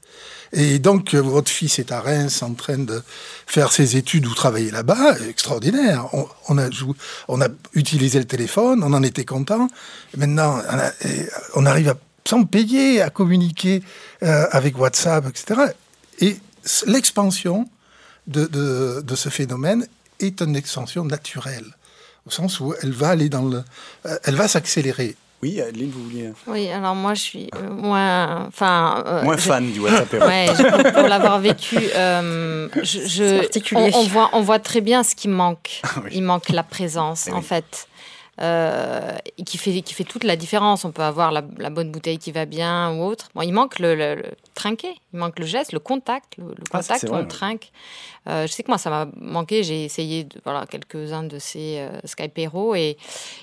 Et donc, votre fils est à Reims en train de faire ses études ou travailler là-bas, extraordinaire. On, a utilisé le téléphone, on en était content. Maintenant, on, arrive à sans payer, à communiquer avec WhatsApp, etc. Et l'expansion de, ce phénomène est une extension naturelle, au sens où elle va aller dans le, euh, elle va s'accélérer. Oui, Adeline, vous vouliez. Oui, alors moi, je suis euh, moins, enfin, euh, moins fan du WhatsApp. Ouais, je, pour l'avoir vécu, euh, je, je on, on, voit, on voit très bien ce qui manque. Ah, oui. Il manque la présence, Eh en oui. fait. Euh, et qui fait, qui fait toute la différence. On peut avoir la, la, bonne bouteille qui va bien ou autre. Bon, il manque le, le, le trinquer, il manque le geste, le contact, le, le contact ah, vrai, on trinque. Euh, je sais que moi, ça m'a manqué. J'ai essayé de, voilà, quelques-uns de ces euh, Skype Hero et,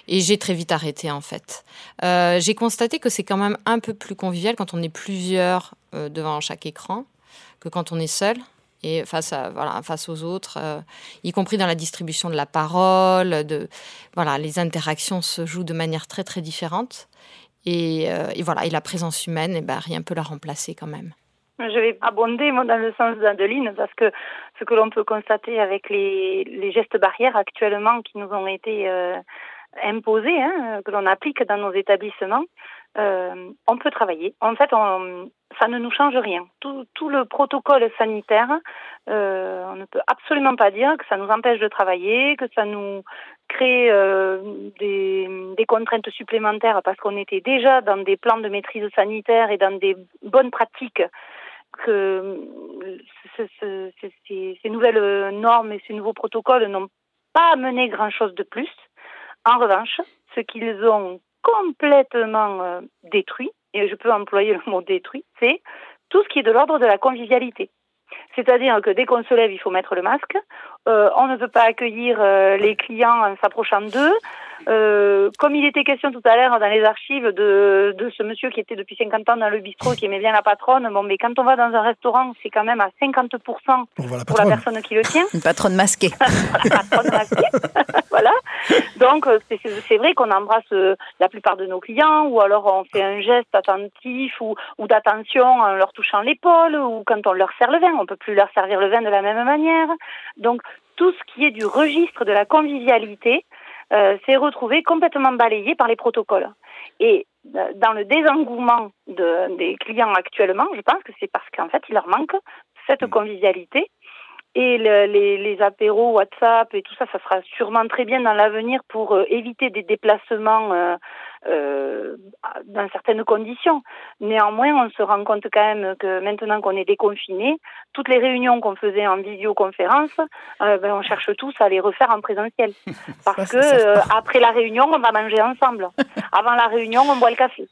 et j'ai très vite arrêté en fait. Euh, j'ai constaté que c'est quand même un peu plus convivial quand on est plusieurs devant chaque écran que quand on est seul et face, à, voilà, face aux autres, euh, y compris dans la distribution de la parole. De, voilà, les interactions se jouent de manière très très différente. Et, euh, et voilà, et la présence humaine, eh ben, rien peut la remplacer quand même. Je vais abonder dans le sens d'Adeline parce que ce que l'on peut constater avec les, gestes barrières actuellement qui nous ont été euh, imposés, hein, que l'on applique dans nos établissements, on peut travailler. En fait, on, ça ne nous change rien. Tout, tout le protocole sanitaire, euh, on ne peut absolument pas dire que ça nous empêche de travailler, que ça nous crée euh, des, des, contraintes supplémentaires parce qu'on était déjà dans des plans de maîtrise sanitaire et dans des bonnes pratiques que ce, ce, ces, ces nouvelles normes et ces nouveaux protocoles n'ont pas amené grand-chose de plus. En revanche, ce qu'ils ont complètement euh, détruit, et je peux employer le mot détruit, c'est tout ce qui est de l'ordre de la convivialité. C'est-à-dire que dès qu'on se lève, il faut mettre le masque. Euh, on ne peut pas accueillir euh, les clients en s'approchant d'eux. Euh, comme il était question tout à l'heure dans les archives de, de ce monsieur qui était depuis 50 ans dans le bistrot, qui aimait bien la patronne, bon, mais quand on va dans un restaurant, c'est quand même à 50% pour, la, pour la personne qui le tient. Une patronne masquée. Une patronne masquée, voilà. Donc, c'est vrai qu'on embrasse la plupart de nos clients, ou alors on fait un geste attentif ou, ou d'attention en leur touchant l'épaule, ou quand on leur sert le vin, on peut plus leur servir le vin de la même manière. Donc, tout ce qui est du registre de la convivialité, euh, s'est retrouvé complètement balayé par les protocoles. Et euh, dans le désengouement de, des clients actuellement, je pense que c'est parce qu'en fait, il leur manque cette convivialité. Et le, les, les, apéros WhatsApp et tout ça, ça sera sûrement très bien dans l'avenir pour euh, éviter des déplacements euh, dans certaines conditions. Néanmoins, on se rend compte quand même que maintenant qu'on est déconfiné, toutes les réunions qu'on faisait en visioconférence, euh, ben, on cherche tous à les refaire en présentiel. Parce que euh, après la réunion, on va manger ensemble. Avant la réunion, on boit le café.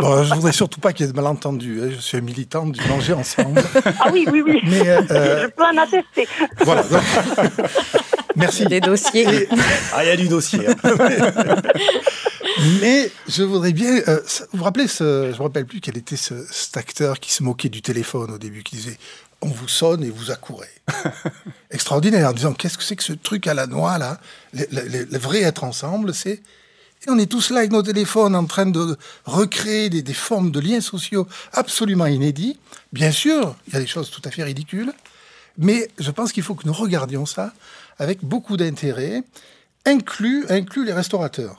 Bon, je voudrais surtout pas qu'il y ait de malentendus. Hein. Je suis un militant du manger ensemble. Ah oui, oui, oui. Mais, euh, je peux en attester. Voilà. Merci. Des dossiers. Et... Ah, il y a du dossier. Mais je voudrais bien. Euh, vous vous rappelez, ce, je me rappelle plus quel était ce, cet acteur qui se moquait du téléphone au début, qui disait on vous sonne et vous accourez. Extraordinaire, en disant qu'est-ce que c'est que ce truc à la noix là? Le, le, le vrai être ensemble, c'est et on est tous là avec nos téléphones en train de recréer des, des, formes de liens sociaux absolument inédits. Bien sûr, il y a des choses tout à fait ridicules, mais je pense qu'il faut que nous regardions ça avec beaucoup d'intérêt, inclus, inclus les restaurateurs.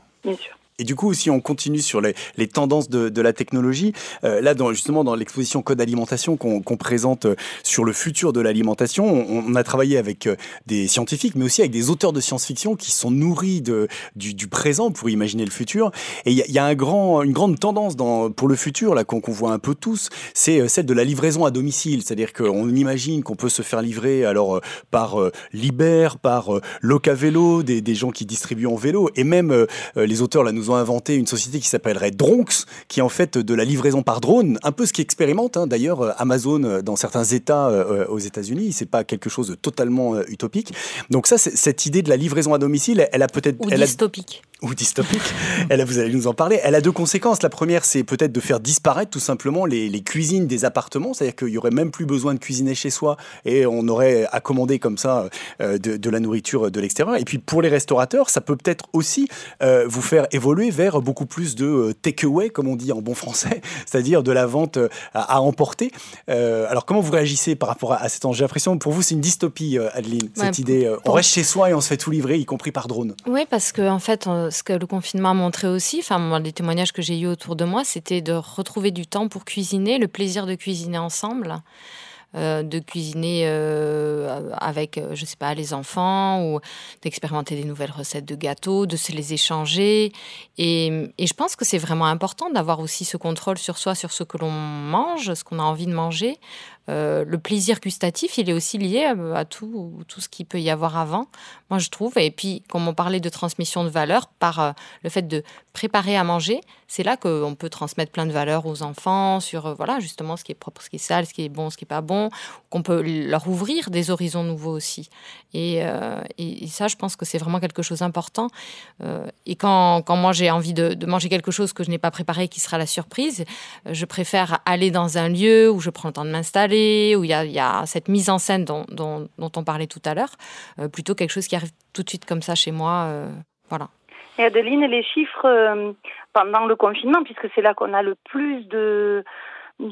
Et du coup, si on continue sur les, tendances de, la technologie, euh, là, justement, dans l'exposition Code Alimentation qu'on présente euh, sur le futur de l'alimentation, on, a travaillé avec euh, des scientifiques, mais aussi avec des auteurs de science-fiction qui sont nourris du, présent pour imaginer le futur. Et il y, a une grande tendance pour le futur, là, qu'on voit un peu tous, c'est celle de la livraison à domicile. C'est-à-dire qu'on imagine qu'on peut se faire livrer alors par euh, Liber, par euh, Locavélo, des, des gens qui distribuent en vélo, et même les auteurs là nous ont inventé une société qui s'appellerait Dronx, qui est en fait de la livraison par drone, un peu ce qui expérimente hein, d'ailleurs euh, Amazon euh, dans certains États euh, aux États-Unis. C'est pas quelque chose de totalement utopique. Donc ça, cette idée de la livraison à domicile, elle, a peut-être elle dystopique. A, ou dystopique. elle vous allez nous en parler. Elle a deux conséquences. La première, c'est peut-être de faire disparaître tout simplement les, les cuisines des appartements, c'est-à-dire qu'il y aurait même plus besoin de cuisiner chez soi et on aurait à commander comme ça de, de la nourriture de l'extérieur. Et puis pour les restaurateurs, ça peut peut-être aussi euh, vous faire évoluer vers beaucoup plus de euh, takeaway, comme on dit en bon français, c'est-à-dire de la vente euh, à, à emporter. Euh, alors, comment vous réagissez par rapport à, à cet enjeu? J'ai l'impression pour vous, c'est une dystopie, Adeline, cette idée. on reste chez soi et on se fait tout livrer, y compris par drone. Oui, parce que en fait, ce que le confinement a montré aussi, enfin, les témoignages que j'ai eu autour de moi, c'était de retrouver du temps pour cuisiner, le plaisir de cuisiner ensemble. Euh, de cuisiner euh, avec, je sais pas, les enfants ou d'expérimenter des nouvelles recettes de gâteaux, de se les échanger. Et je pense que c'est vraiment important d'avoir aussi ce contrôle sur soi, sur ce que l'on mange, ce qu'on a envie de manger. Euh, le plaisir gustatif, il est aussi lié à, tout, tout ce qu'il peut y avoir avant, moi je trouve. Et puis, comme on parlait de transmission de valeurs, par euh, le fait de préparer à manger, c'est là qu'on peut transmettre plein de valeurs aux enfants sur, euh, voilà, justement, ce qui est propre, ce qui est sale, ce qui est bon, ce qui n'est pas bon, qu'on peut leur ouvrir des horizons nouveaux aussi. Et, ça, je pense que c'est vraiment quelque chose d'important. Et quand, quand moi j'ai envie de, de, manger quelque chose que je n'ai pas préparé, qui sera la surprise, je préfère aller dans un lieu où je prends le temps de m'installer où il y, a, cette mise en scène dont, on parlait tout à l'heure, euh, plutôt quelque chose qui arrive tout de suite comme ça chez moi. Euh, voilà. Et Adeline, les chiffres euh, pendant le confinement, puisque c'est là qu'on a le plus de,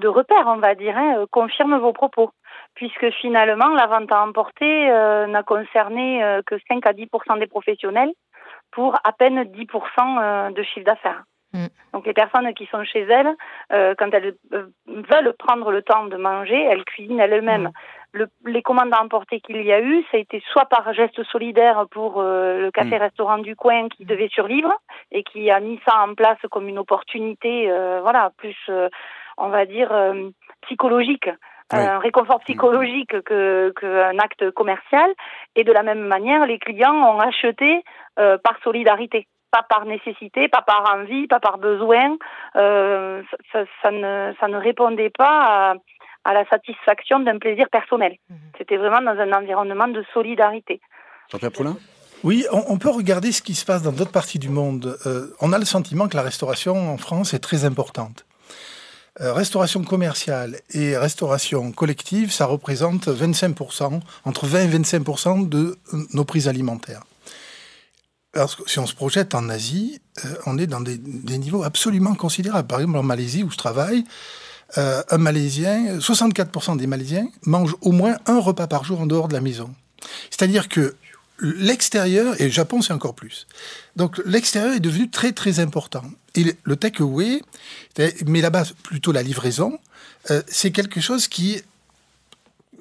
repères, on va dire, hein, confirment vos propos. Puisque finalement, la vente à emporter n'a concerné que 5 à 10% des professionnels pour à peine 10% de chiffre d'affaires. Mm. Donc les personnes qui sont chez elles, euh, quand elles euh, veulent prendre le temps de manger, elles cuisinent elles-mêmes. Mm. Le, les commandes à emporter qu'il y a eu, ça a été soit par geste solidaire pour euh, le café-restaurant mm. du coin qui devait survivre et qui a mis ça en place comme une opportunité, euh, voilà, plus, euh, on va dire, psychologique. Oui. un réconfort psychologique que qu'un acte commercial et de la même manière les clients ont acheté par solidarité pas par nécessité, pas par envie, pas par besoin. Euh, ça, ça, ne, ça ne répondait pas à, à la satisfaction d'un plaisir personnel. Mmh. C'était vraiment dans un environnement de solidarité. Jean-Pierre Poulin oui, on, on, peut regarder ce qui se passe dans d'autres parties du monde. Euh, on a le sentiment que la restauration en France est très importante. Euh, restauration commerciale et restauration collective, ça représente 25%, entre 20 et 25% de nos prises alimentaires. Si on se projette en Asie, euh, on est dans des, des, niveaux absolument considérables. Par exemple, en Malaisie, où je travaille, euh, un Malaisien, 64% des Malaisiens mangent au moins un repas par jour en dehors de la maison. C'est-à-dire que l'extérieur, et le Japon c'est encore plus, donc l'extérieur est devenu très très important. Et le takeaway, mais là-bas plutôt la livraison, euh, c'est quelque chose qui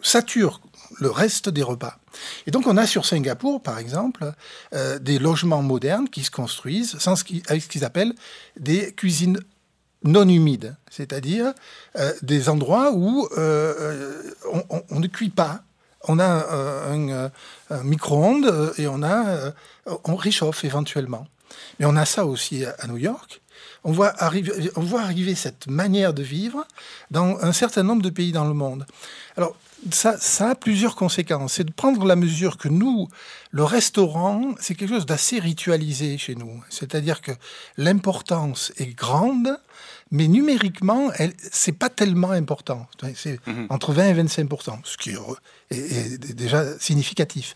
sature le reste des repas. Et donc on a sur Singapour, par exemple, euh, des logements modernes qui se construisent sans ce avec ce qu'ils appellent des cuisines non humides, c'est-à-dire euh, des endroits où euh, on, ne cuit pas. On a un, un micro-ondes et on, a, on réchauffe éventuellement. Mais on a ça aussi à New York. On voit, arriver, on voit arriver cette manière de vivre dans un certain nombre de pays dans le monde. Alors, ça, ça a plusieurs conséquences. C'est de prendre la mesure que nous, le restaurant, c'est quelque chose d'assez ritualisé chez nous. C'est-à-dire que l'importance est grande, mais numériquement, c'est pas tellement important. C'est mmh. entre 20 et 25% ce qui est, est, déjà significatif.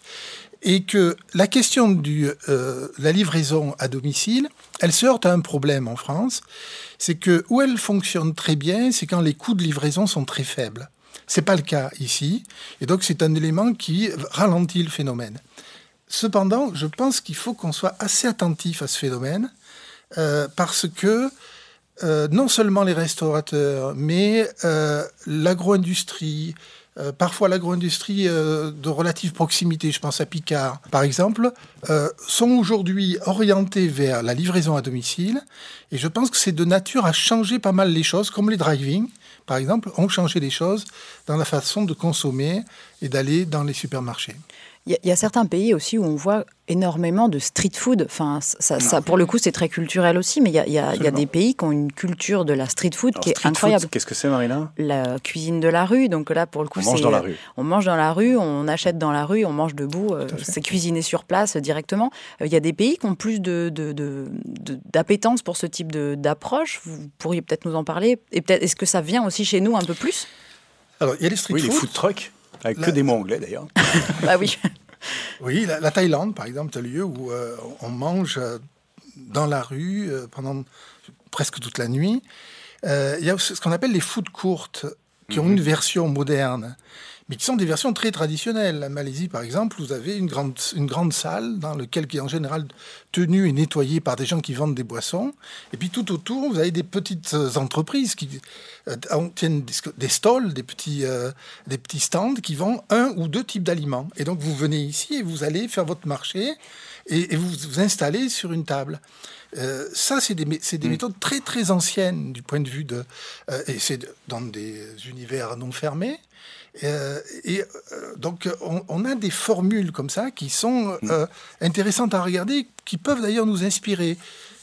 Et que la question de euh, la livraison à domicile, elle se heurte à un problème en France, c'est que où elle fonctionne très bien, c'est quand les coûts de livraison sont très faibles. C'est pas le cas ici, et donc c'est un élément qui ralentit le phénomène. Cependant, je pense qu'il faut qu'on soit assez attentif à ce phénomène, parce que non seulement les restaurateurs, mais l'agro-industrie, euh, parfois l'agro-industrie euh, de relative proximité, je pense à Picard par exemple, euh, sont aujourd'hui orientés vers la livraison à domicile. Et je pense que c'est de nature à changer pas mal les choses, comme les driving, par exemple, ont changé les choses dans la façon de consommer et d'aller dans les supermarchés. Il y, a certains pays aussi où on voit énormément de street food. Enfin, ça, pour le coup, c'est très culturel aussi, mais il y, a, des pays qui ont une culture de la street food qui est incroyable. Qu'est-ce que c'est, Marina? La cuisine de la rue. Donc là, pour le coup, on mange dans la rue. On mange dans la rue, on achète dans la rue, on mange debout. Euh, c'est cuisiné sur place directement. Euh, il y a des pays qui ont plus d'appétence de, pour ce type d'approche. Vous pourriez peut-être nous en parler. Et peut-être, est-ce que ça vient aussi chez nous un peu plus? Alors, il y a les street oui, food. les food trucks. Avec que des mots anglais d'ailleurs. bah oui. Oui, la, Thaïlande, par exemple, est un lieu où euh, on mange euh, dans la rue euh, pendant presque toute la nuit. il y a ce qu'on appelle les food courtes, qui ont mhm. une version moderne mais qui sont des versions très traditionnelles. La Malaisie, par exemple, vous avez une grande, une grande salle dans laquelle qui est en général tenue et nettoyée par des gens qui vendent des boissons. Et puis tout autour, vous avez des petites euh, entreprises qui euh, tiennent des, stalls, des petits, euh, des petits stands qui vendent un ou deux types d'aliments. Et donc vous venez ici et vous allez faire votre marché et, vous vous installez sur une table. ça, c'est des, des mm. méthodes très très anciennes du point de vue de... et c'est dans des univers non fermés. Euh, et euh, donc, on, a des formules comme ça qui sont mm. euh, intéressantes à regarder, qui peuvent d'ailleurs nous inspirer.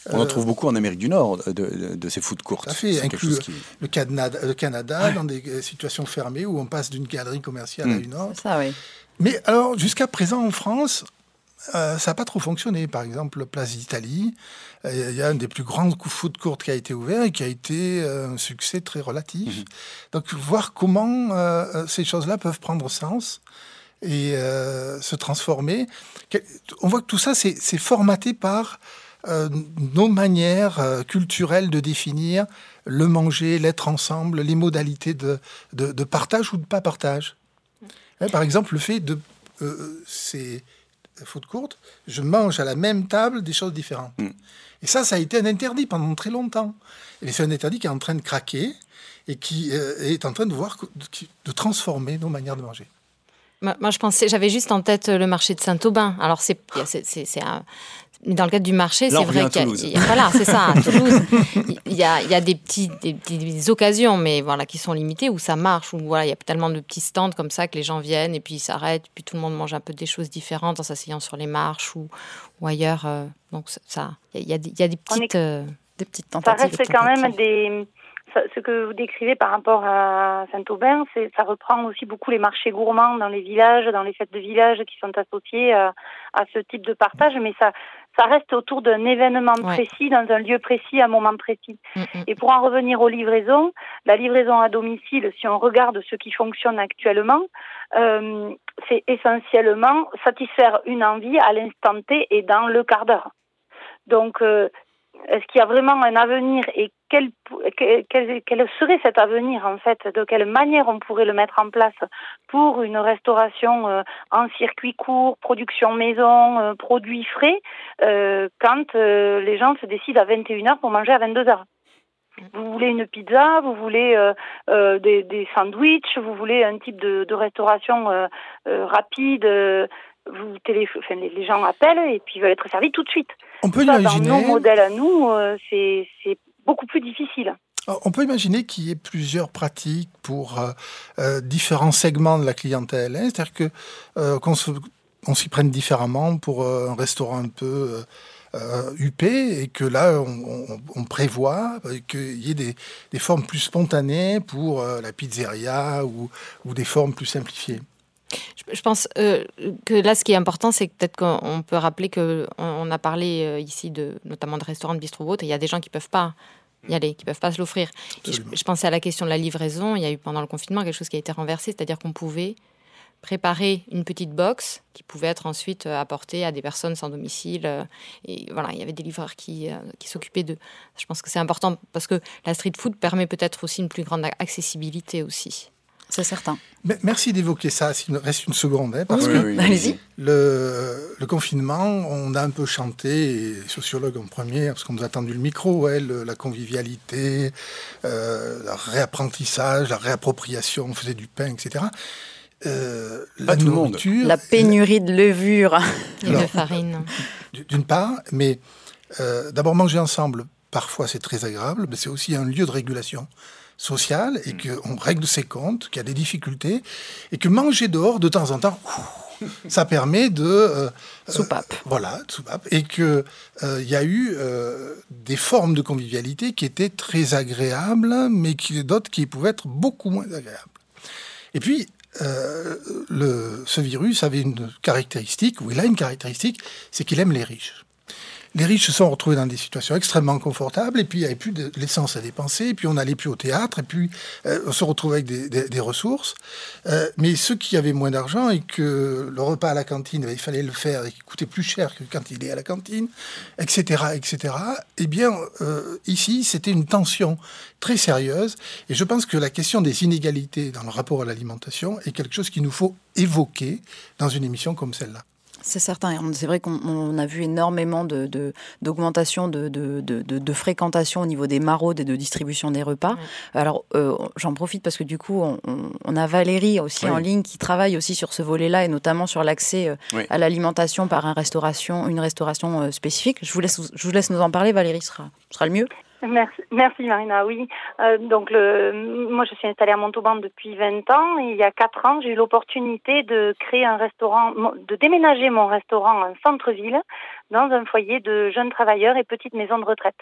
On en trouve beaucoup en Amérique du Nord, de, ces foot courtes. Ça fait, inclus le, Canada, le Canada dans des situations fermées où on passe d'une galerie commerciale à mm. une autre. Ça, oui. Mais alors, jusqu'à présent en France, ça n'a pas trop fonctionné. Par exemple, Place d'Italie, il y a un des plus grands coups foot courtes qui a été ouvert et qui a été euh, un succès très relatif. Mhm. Donc, voir comment euh, euh, ces choses-là peuvent prendre sens et se transformer. On voit que tout ça, c'est formaté par nos manières culturelles de définir le manger, l'être ensemble, les modalités de, de, partage ou de pas partage. Hein, par exemple, le fait de... c'est faute courte, je mange à la même table des choses différentes. Mm. Et ça, ça a été un interdit pendant très longtemps. Et c'est un interdit qui est en train de craquer et qui euh, est en train de voir de transformer nos manières de manger. Moi, je pensais, j'avais juste en tête le marché de Saint-Aubin. Alors, c'est, un, dans le cadre du marché, c'est vrai qu'il y, a, voilà, c'est ça, à Toulouse, il y a, il y a des, petits, des, occasions, mais voilà, qui sont limitées où ça marche, où voilà, il y a tellement de petits stands comme ça que les gens viennent et puis ils s'arrêtent, puis tout le monde mange un peu des choses différentes en s'asseyant sur les marches ou, ou ailleurs. Euh, donc ça, il y a, il y a des petites, euh, des petites tentatives. Ça reste quand même des ce que vous décrivez par rapport à Saint-Aubin, ça reprend aussi beaucoup les marchés gourmands dans les villages, dans les fêtes de village qui sont associés à, ce type de partage, mais ça, ça reste autour d'un événement précis, dans un lieu précis, à un moment précis. Mm, mm. Et pour en revenir aux livraisons, la livraison à domicile, si on regarde ce qui fonctionne actuellement, euh, c'est essentiellement satisfaire une envie à l'instant T et dans le quart d'heure. Donc, euh, est-ce qu'il y a vraiment un avenir et quel, quel, serait cet avenir en fait? De quelle manière on pourrait le mettre en place pour une restauration euh, en circuit court, production maison, euh, produits frais, euh, quand les gens se décident à 21h pour manger à 22h vous voulez une pizza, vous voulez des, des sandwichs, vous voulez un type de restauration rapide, vous les, gens appellent et puis veulent être servis tout de suite. On peut imaginer. Dans nos modèles à nous, euh, c'est beaucoup plus difficile. On peut imaginer qu'il y ait plusieurs pratiques pour euh, euh, différents segments de la clientèle. Hein. C'est-à-dire que qu'on s'y prenne différemment pour un restaurant un peu huppé et que là, on, prévoit qu'il y ait des, des, formes plus spontanées pour la pizzeria ou, ou des formes plus simplifiées. Je pense euh, que là, ce qui est important, c'est peut-être qu'on peut rappeler qu'on on a parlé euh, ici de, notamment de restaurants de bistrot et il y a des gens qui ne peuvent pas y aller, qui ne peuvent pas se l'offrir. Je, pensais à la question de la livraison. Il y a eu pendant le confinement quelque chose qui a été renversé, c'est-à-dire qu'on pouvait préparer une petite box qui pouvait être ensuite euh, apportée à des personnes sans domicile. Et voilà, il y avait des livreurs qui, qui s'occupaient d'eux. Je pense que c'est important parce que la street food permet peut-être aussi une plus grande accessibilité aussi. C'est certain. merci d'évoquer ça, s'il reste une seconde, hein, parce que Allez-y. Le, le, confinement, on a un peu chanté, et sociologue en premier, parce qu'on nous a tendu le micro, ouais, la convivialité, euh, le réapprentissage, la réappropriation, on faisait du pain, etc. Euh, la nourriture, La pénurie de levure et de farine. D'une part, mais euh, d'abord manger ensemble, parfois c'est très agréable, mais c'est aussi un lieu de régulation sociale et mm. qu'on règle ses comptes, qu'il y a des difficultés et que manger dehors de temps en temps, ça permet de euh, soupape. voilà, soupape et que il y a eu des formes de convivialité qui étaient très agréables, mais qui d'autres qui pouvaient être beaucoup moins agréables. Et puis euh, le, ce virus avait une caractéristique, ou il a une caractéristique, c'est qu'il aime les riches les riches se sont retrouvés dans des situations extrêmement confortables, et puis il n'y avait plus de l'essence à dépenser, et puis on n'allait plus au théâtre, et puis euh, on se retrouvait avec des, ressources. Euh, mais ceux qui avaient moins d'argent et que le repas à la cantine, il fallait le faire et qui coûtait plus cher que quand il est à la cantine, etc., etc., eh bien, euh, ici, c'était une tension très sérieuse, et je pense que la question des inégalités dans le rapport à l'alimentation est quelque chose qu'il nous faut évoquer dans une émission comme celle-là. C'est certain. C'est vrai qu'on a vu énormément d'augmentation de, de, de, fréquentation au niveau des maraudes et de distribution des repas. Alors, euh, j'en profite parce que du coup, on, a Valérie aussi en ligne qui travaille aussi sur ce volet-là et notamment sur l'accès euh, à l'alimentation par un restauration, une restauration euh, spécifique. Je vous, laisse, je vous laisse nous en parler, Valérie, sera, sera le mieux. Merci, merci Marina. Oui, euh, donc le, moi je suis installée à Montauban depuis 20 ans et il y a 4 ans j'ai eu l'opportunité de créer un restaurant, de déménager mon restaurant en centre-ville dans un foyer de jeunes travailleurs et petites maisons de retraite.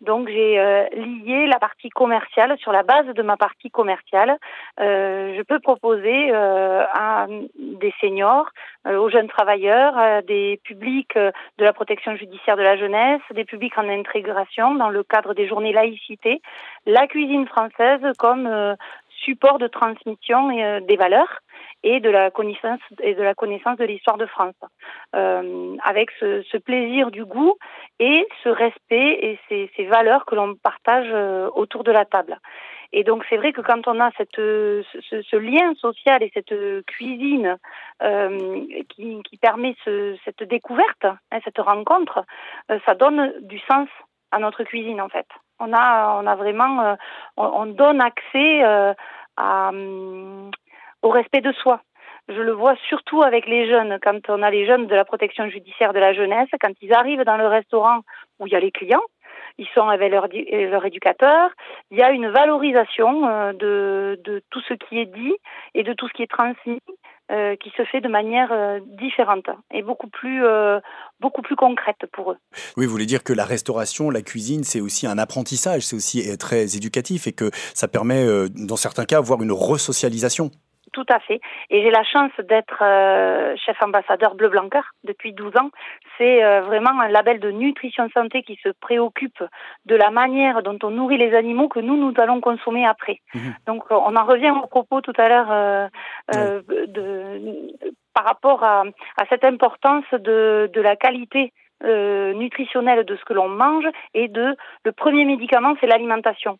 Donc j'ai euh, lié la partie commerciale sur la base de ma partie commerciale. Euh, je peux proposer euh, à des seniors, aux jeunes travailleurs, des publics de la protection judiciaire de la jeunesse, des publics en intégration dans le cadre des journées laïcité, la cuisine française comme support de transmission des valeurs et de la connaissance et de la connaissance de l'histoire de France, euh, avec ce, ce, plaisir du goût et ce respect et ces, ces valeurs que l'on partage euh, autour de la table. Et donc c'est vrai que quand on a cette, ce, ce lien social et cette cuisine euh, qui, qui, permet ce, cette découverte, hein, cette rencontre, euh, ça donne du sens à notre cuisine en fait. On a, on a vraiment, euh, on, on, donne accès à, au respect de soi. Je le vois surtout avec les jeunes, quand on a les jeunes de la protection judiciaire de la jeunesse, quand ils arrivent dans le restaurant où il y a les clients, ils sont avec leur, leur éducateur, il y a une valorisation euh, de, de, tout ce qui est dit et de tout ce qui est transmis euh, qui se fait de manière euh, différente et beaucoup plus, beaucoup plus concrète pour eux. Oui, vous voulez dire que la restauration, la cuisine, c'est aussi un apprentissage, c'est aussi très éducatif et que ça permet, dans certains cas, avoir une resocialisation. Tout à fait. Et j'ai la chance d'être euh, chef ambassadeur bleu blanc depuis 12 ans. C'est euh, vraiment un label de nutrition santé qui se préoccupe de la manière dont on nourrit les animaux que nous, nous allons consommer après. Mhm. Donc on en revient au propos tout à l'heure euh, de, par rapport à, à cette importance de, de la qualité euh, nutritionnelle de ce que l'on mange et de le premier médicament c'est l'alimentation.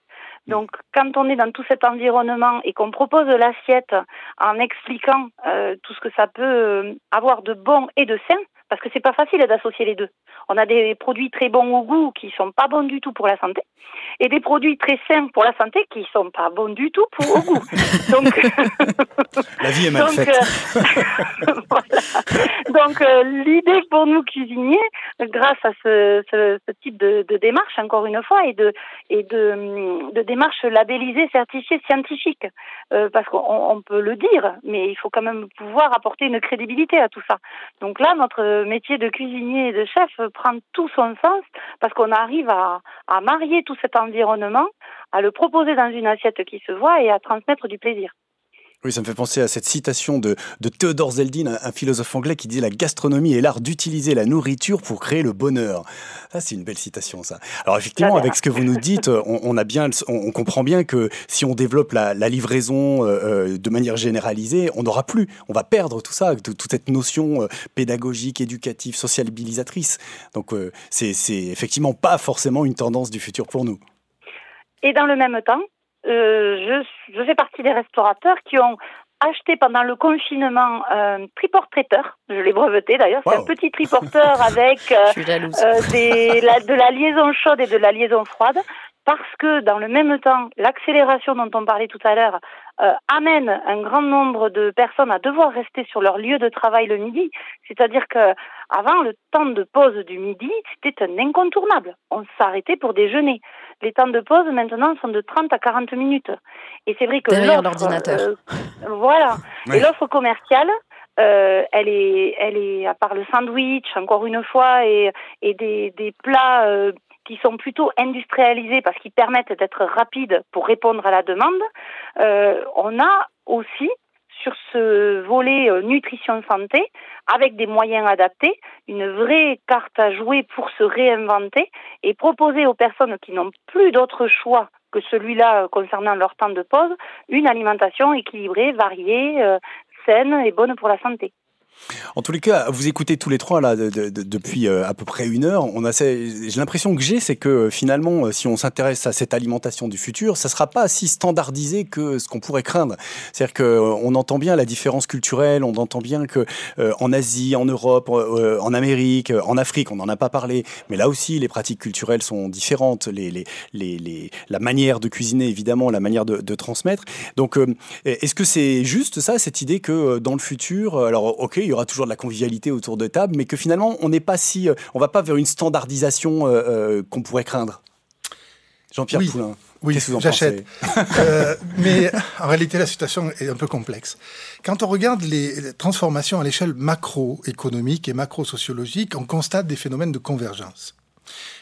Donc, quand on est dans tout cet environnement et qu'on propose l'assiette en expliquant euh, tout ce que ça peut euh, avoir de bon et de sain, parce que c'est pas facile d'associer les deux. On a des produits très bons au goût qui sont pas bons du tout pour la santé, et des produits très sains pour la santé qui sont pas bons du tout pour au goût. Donc la vie est mal faite. Euh, donc euh, l'idée pour nous cuisiniers, grâce à ce, ce, ce type de, de, démarche, encore une fois, et de et de, de démarche labellisée, certifiée, scientifique, euh, parce qu'on peut le dire, mais il faut quand même pouvoir apporter une crédibilité à tout ça. Donc là, notre métier de cuisinier et de chef prend tout son sens parce qu'on arrive à, à marier tout cet environnement, à le proposer dans une assiette qui se voit et à transmettre du plaisir. Oui, ça me fait penser à cette citation de, de Theodore Zeldin, un, philosophe anglais qui dit La gastronomie est l'art d'utiliser la nourriture pour créer le bonheur. Ça, c'est une belle citation, ça. Alors, effectivement, avec ce que vous nous dites, on, a bien, on, comprend bien que si on développe la, livraison euh, euh, de manière généralisée, on n'aura plus. On va perdre tout ça, toute cette notion euh, pédagogique, éducative, sociabilisatrice. Donc, c'est effectivement pas forcément une tendance du futur pour nous. Et dans le même temps, je, je fais partie des restaurateurs qui ont acheté pendant le confinement un triporteur. Je l'ai breveté d'ailleurs. C'est un petit triporteur avec des, de la liaison chaude et de la liaison froide parce que dans le même temps, l'accélération dont on parlait tout à l'heure euh, amène un grand nombre de personnes à devoir rester sur leur lieu de travail le midi. C'est-à-dire que avant le temps de pause du midi, c'était un incontournable. On s'arrêtait pour déjeuner. Les temps de pause maintenant sont de 30 à 40 minutes. Et c'est vrai que derrière l'ordinateur. Euh, voilà. Et l'offre commerciale, euh, elle est, elle est à part le sandwich, encore une fois, et, et des, des plats euh, qui sont plutôt industrialisés parce qu'ils permettent d'être rapides pour répondre à la demande, euh, on a aussi sur ce volet euh, nutrition santé, avec des moyens adaptés, une vraie carte à jouer pour se réinventer et proposer aux personnes qui n'ont plus d'autre choix que celui-là euh, concernant leur temps de pause, une alimentation équilibrée, variée, saine et bonne pour la santé. En tous les cas, vous écoutez tous les trois là depuis euh, à peu près une heure. On a, j'ai l'impression que j'ai, c'est que euh, finalement, euh, si on s'intéresse à cette alimentation du futur, ça sera pas si standardisé que ce qu'on pourrait craindre. C'est-à-dire qu'on entend bien la différence culturelle, on entend bien que en Asie, en Europe, en Amérique, en Afrique, on n'en a pas parlé, mais là aussi, les pratiques culturelles sont différentes. La manière de cuisiner, évidemment, la manière de transmettre. Donc, est-ce que c'est juste ça, cette idée que dans le futur, alors ok, il y aura toujours de la convivialité autour de table, mais que finalement, on n'est pas si, euh, on va pas vers une standardisation euh, euh, qu'on pourrait craindre. Jean-Pierre Poulain. Oui, j'achète. mais en réalité, la situation est un peu complexe. Quand on regarde les transformations à l'échelle macroéconomique et macro-sociologique, on constate des phénomènes de convergence.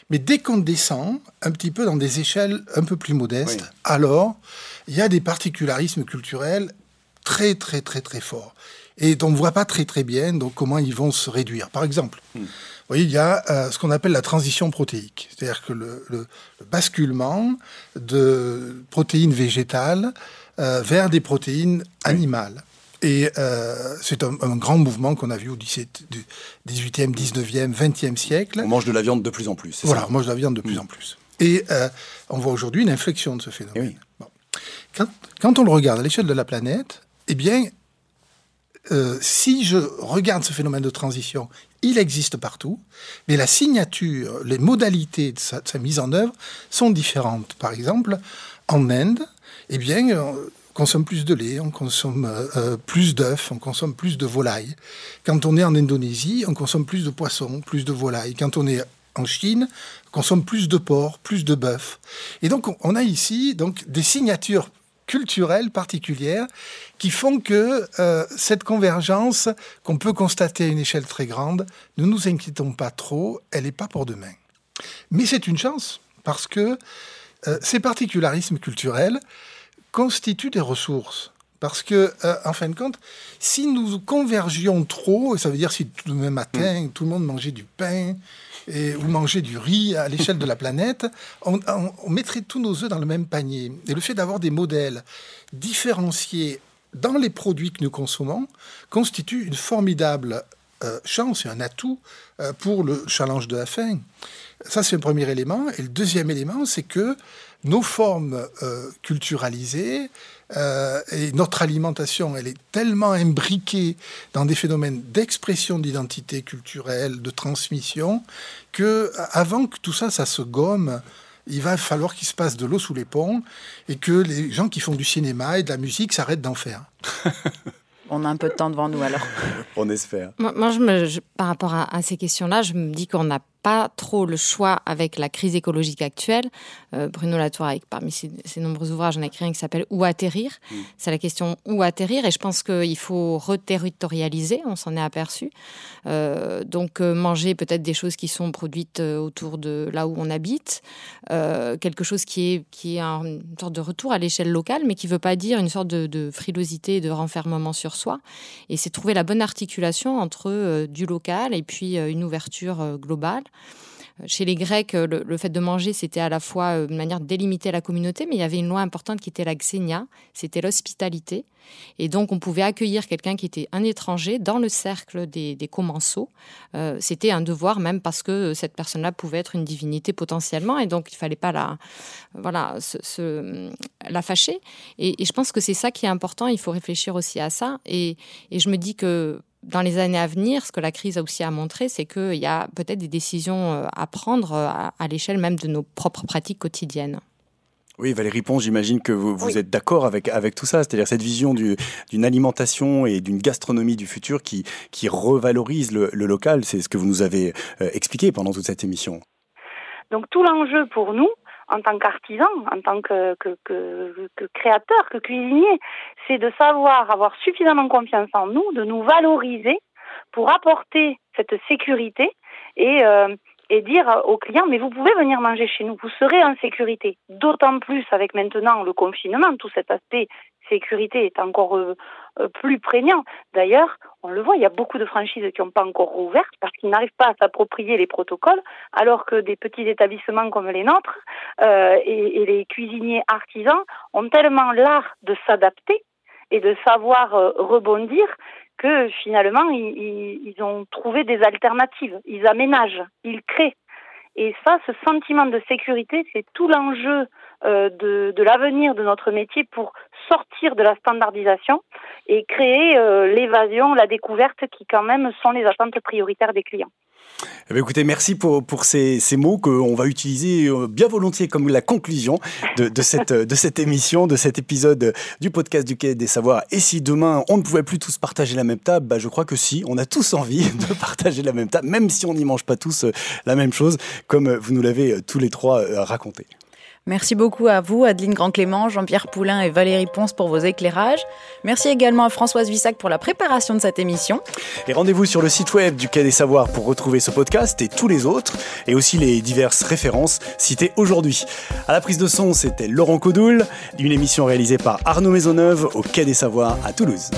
Mais dès qu'on descend un petit peu dans des échelles un peu plus modestes, alors il y a des particularismes culturels très très très très forts et on ne voit pas très très bien donc, comment ils vont se réduire. Par exemple, hmm. vous voyez, il y a euh, ce qu'on appelle la transition protéique, c'est-à-dire que le, basculement de protéines végétales euh, vers des protéines animales. Et euh, c'est un, grand mouvement qu'on a vu au 17, 18e, 19e, 20e siècle. On mange de la viande de plus en plus. Voilà, on mange de la viande de plus hmm. en plus. Et on voit aujourd'hui une inflexion de ce phénomène. Eh quand, quand, on le regarde à l'échelle de la planète, eh bien, euh, si je regarde ce phénomène de transition, il existe partout, mais la signature, les modalités de sa, mise en œuvre sont différentes. Par exemple, en Inde, eh bien, on consomme plus de lait, on consomme euh, plus d'œufs, on consomme plus de volailles. Quand on est en Indonésie, on consomme plus de poissons, plus de volailles. Quand on est en Chine, on consomme plus de porc, plus de bœuf. Et donc, on a ici donc des signatures culturelles particulières qui font que euh, cette convergence qu'on peut constater à une échelle très grande, ne nous inquiétons pas trop, elle n'est pas pour demain. Mais c'est une chance, parce que euh, ces particularismes culturels constituent des ressources. Parce que, euh, en fin de compte, si nous convergions trop, ça veut dire si tout le même matin, mm. tout le monde mangeait du pain, ou manger du riz à l'échelle de la planète, on, mettrait tous nos œufs dans le même panier. Et le fait d'avoir des modèles différenciés dans les produits que nous consommons constitue une formidable euh, chance et un atout euh, pour le challenge de la faim. Ça, c'est le premier élément. Et le deuxième élément, c'est que nos formes euh, culturalisées et notre alimentation, elle est tellement imbriquée dans des phénomènes d'expression d'identité culturelle, de transmission, que avant que tout ça, ça se gomme, il va falloir qu'il se passe de l'eau sous les ponts et que les gens qui font du cinéma et de la musique s'arrêtent d'en faire. On a un peu de temps devant nous alors. On espère. Moi, je me, par rapport à, à ces questions-là, je me dis qu'on n'a pas trop le choix avec la crise écologique actuelle. Euh, Bruno Latour, avec, parmi ses, nombreux ouvrages, en a écrit un qui s'appelle Où atterrir mm. C'est la question où atterrir et je pense qu'il faut reterritorialiser, on s'en est aperçu. Euh, donc euh, manger peut-être des choses qui sont produites autour de là où on habite, quelque chose qui est, qui est une sorte de retour à l'échelle locale, mais qui ne veut pas dire une sorte de, de frilosité et de renfermement sur soi. Et c'est trouver la bonne articulation entre du local et puis une ouverture globale. Chez les Grecs, le, fait de manger, c'était à la fois une manière de délimiter la communauté, mais il y avait une loi importante qui était la xénia, c'était l'hospitalité. Et donc, on pouvait accueillir quelqu'un qui était un étranger dans le cercle des, commensaux. c'était un devoir, même parce que cette personne-là pouvait être une divinité potentiellement, et donc il ne fallait pas la, voilà, la fâcher. Et, je pense que c'est ça qui est important, il faut réfléchir aussi à ça. Et je me dis que dans les années à venir, ce que la crise a aussi à montrer, c'est qu'il y a peut-être des décisions euh, à prendre euh, à, l'échelle même de nos propres pratiques quotidiennes. Oui, Valérie Pons, j'imagine que vous, vous êtes d'accord avec, avec tout ça, c'est-à-dire cette vision d'une alimentation et d'une gastronomie du futur qui, qui revalorise le, local, c'est ce que vous nous avez euh, expliqué pendant toute cette émission. Donc tout l'enjeu pour nous, en tant qu'artisan, en tant que, que, que, que, créateur, que cuisinier, c'est de savoir avoir suffisamment confiance en nous, de nous valoriser pour apporter cette sécurité et, euh, et dire aux clients, mais vous pouvez venir manger chez nous, vous serez en sécurité. D'autant plus avec maintenant le confinement, tout cet aspect sécurité est encore euh, plus prégnant. D'ailleurs, on le voit, il y a beaucoup de franchises qui n'ont pas encore rouvert parce qu'ils n'arrivent pas à s'approprier les protocoles, alors que des petits établissements comme les nôtres euh, et, les cuisiniers artisans ont tellement l'art de s'adapter et de savoir rebondir que finalement, ils, ont trouvé des alternatives. Ils aménagent, ils créent. Et ça, ce sentiment de sécurité, c'est tout l'enjeu de, de l'avenir de notre métier pour sortir de la standardisation et créer euh, l'évasion, la découverte qui quand même sont les attentes prioritaires des clients. Eh bien, écoutez, merci pour, pour ces, ces mots qu'on va utiliser euh, bien volontiers comme la conclusion de, de, cette, de cette émission, de cet épisode du podcast du Quai des Savoirs. Et si demain on ne pouvait plus tous partager la même table, bah, je crois que si, on a tous envie de partager la même table, même si on n'y mange pas tous euh, la même chose, comme vous nous l'avez tous les trois raconté. Merci beaucoup à vous, Adeline Grand-Clément, Jean-Pierre Poulain et Valérie Ponce pour vos éclairages. Merci également à Françoise Vissac pour la préparation de cette émission. Et rendez-vous sur le site web du Quai des Savoirs pour retrouver ce podcast et tous les autres, et aussi les diverses références citées aujourd'hui. À la prise de son, c'était Laurent Codoul, une émission réalisée par Arnaud Maisonneuve au Quai des Savoirs à Toulouse.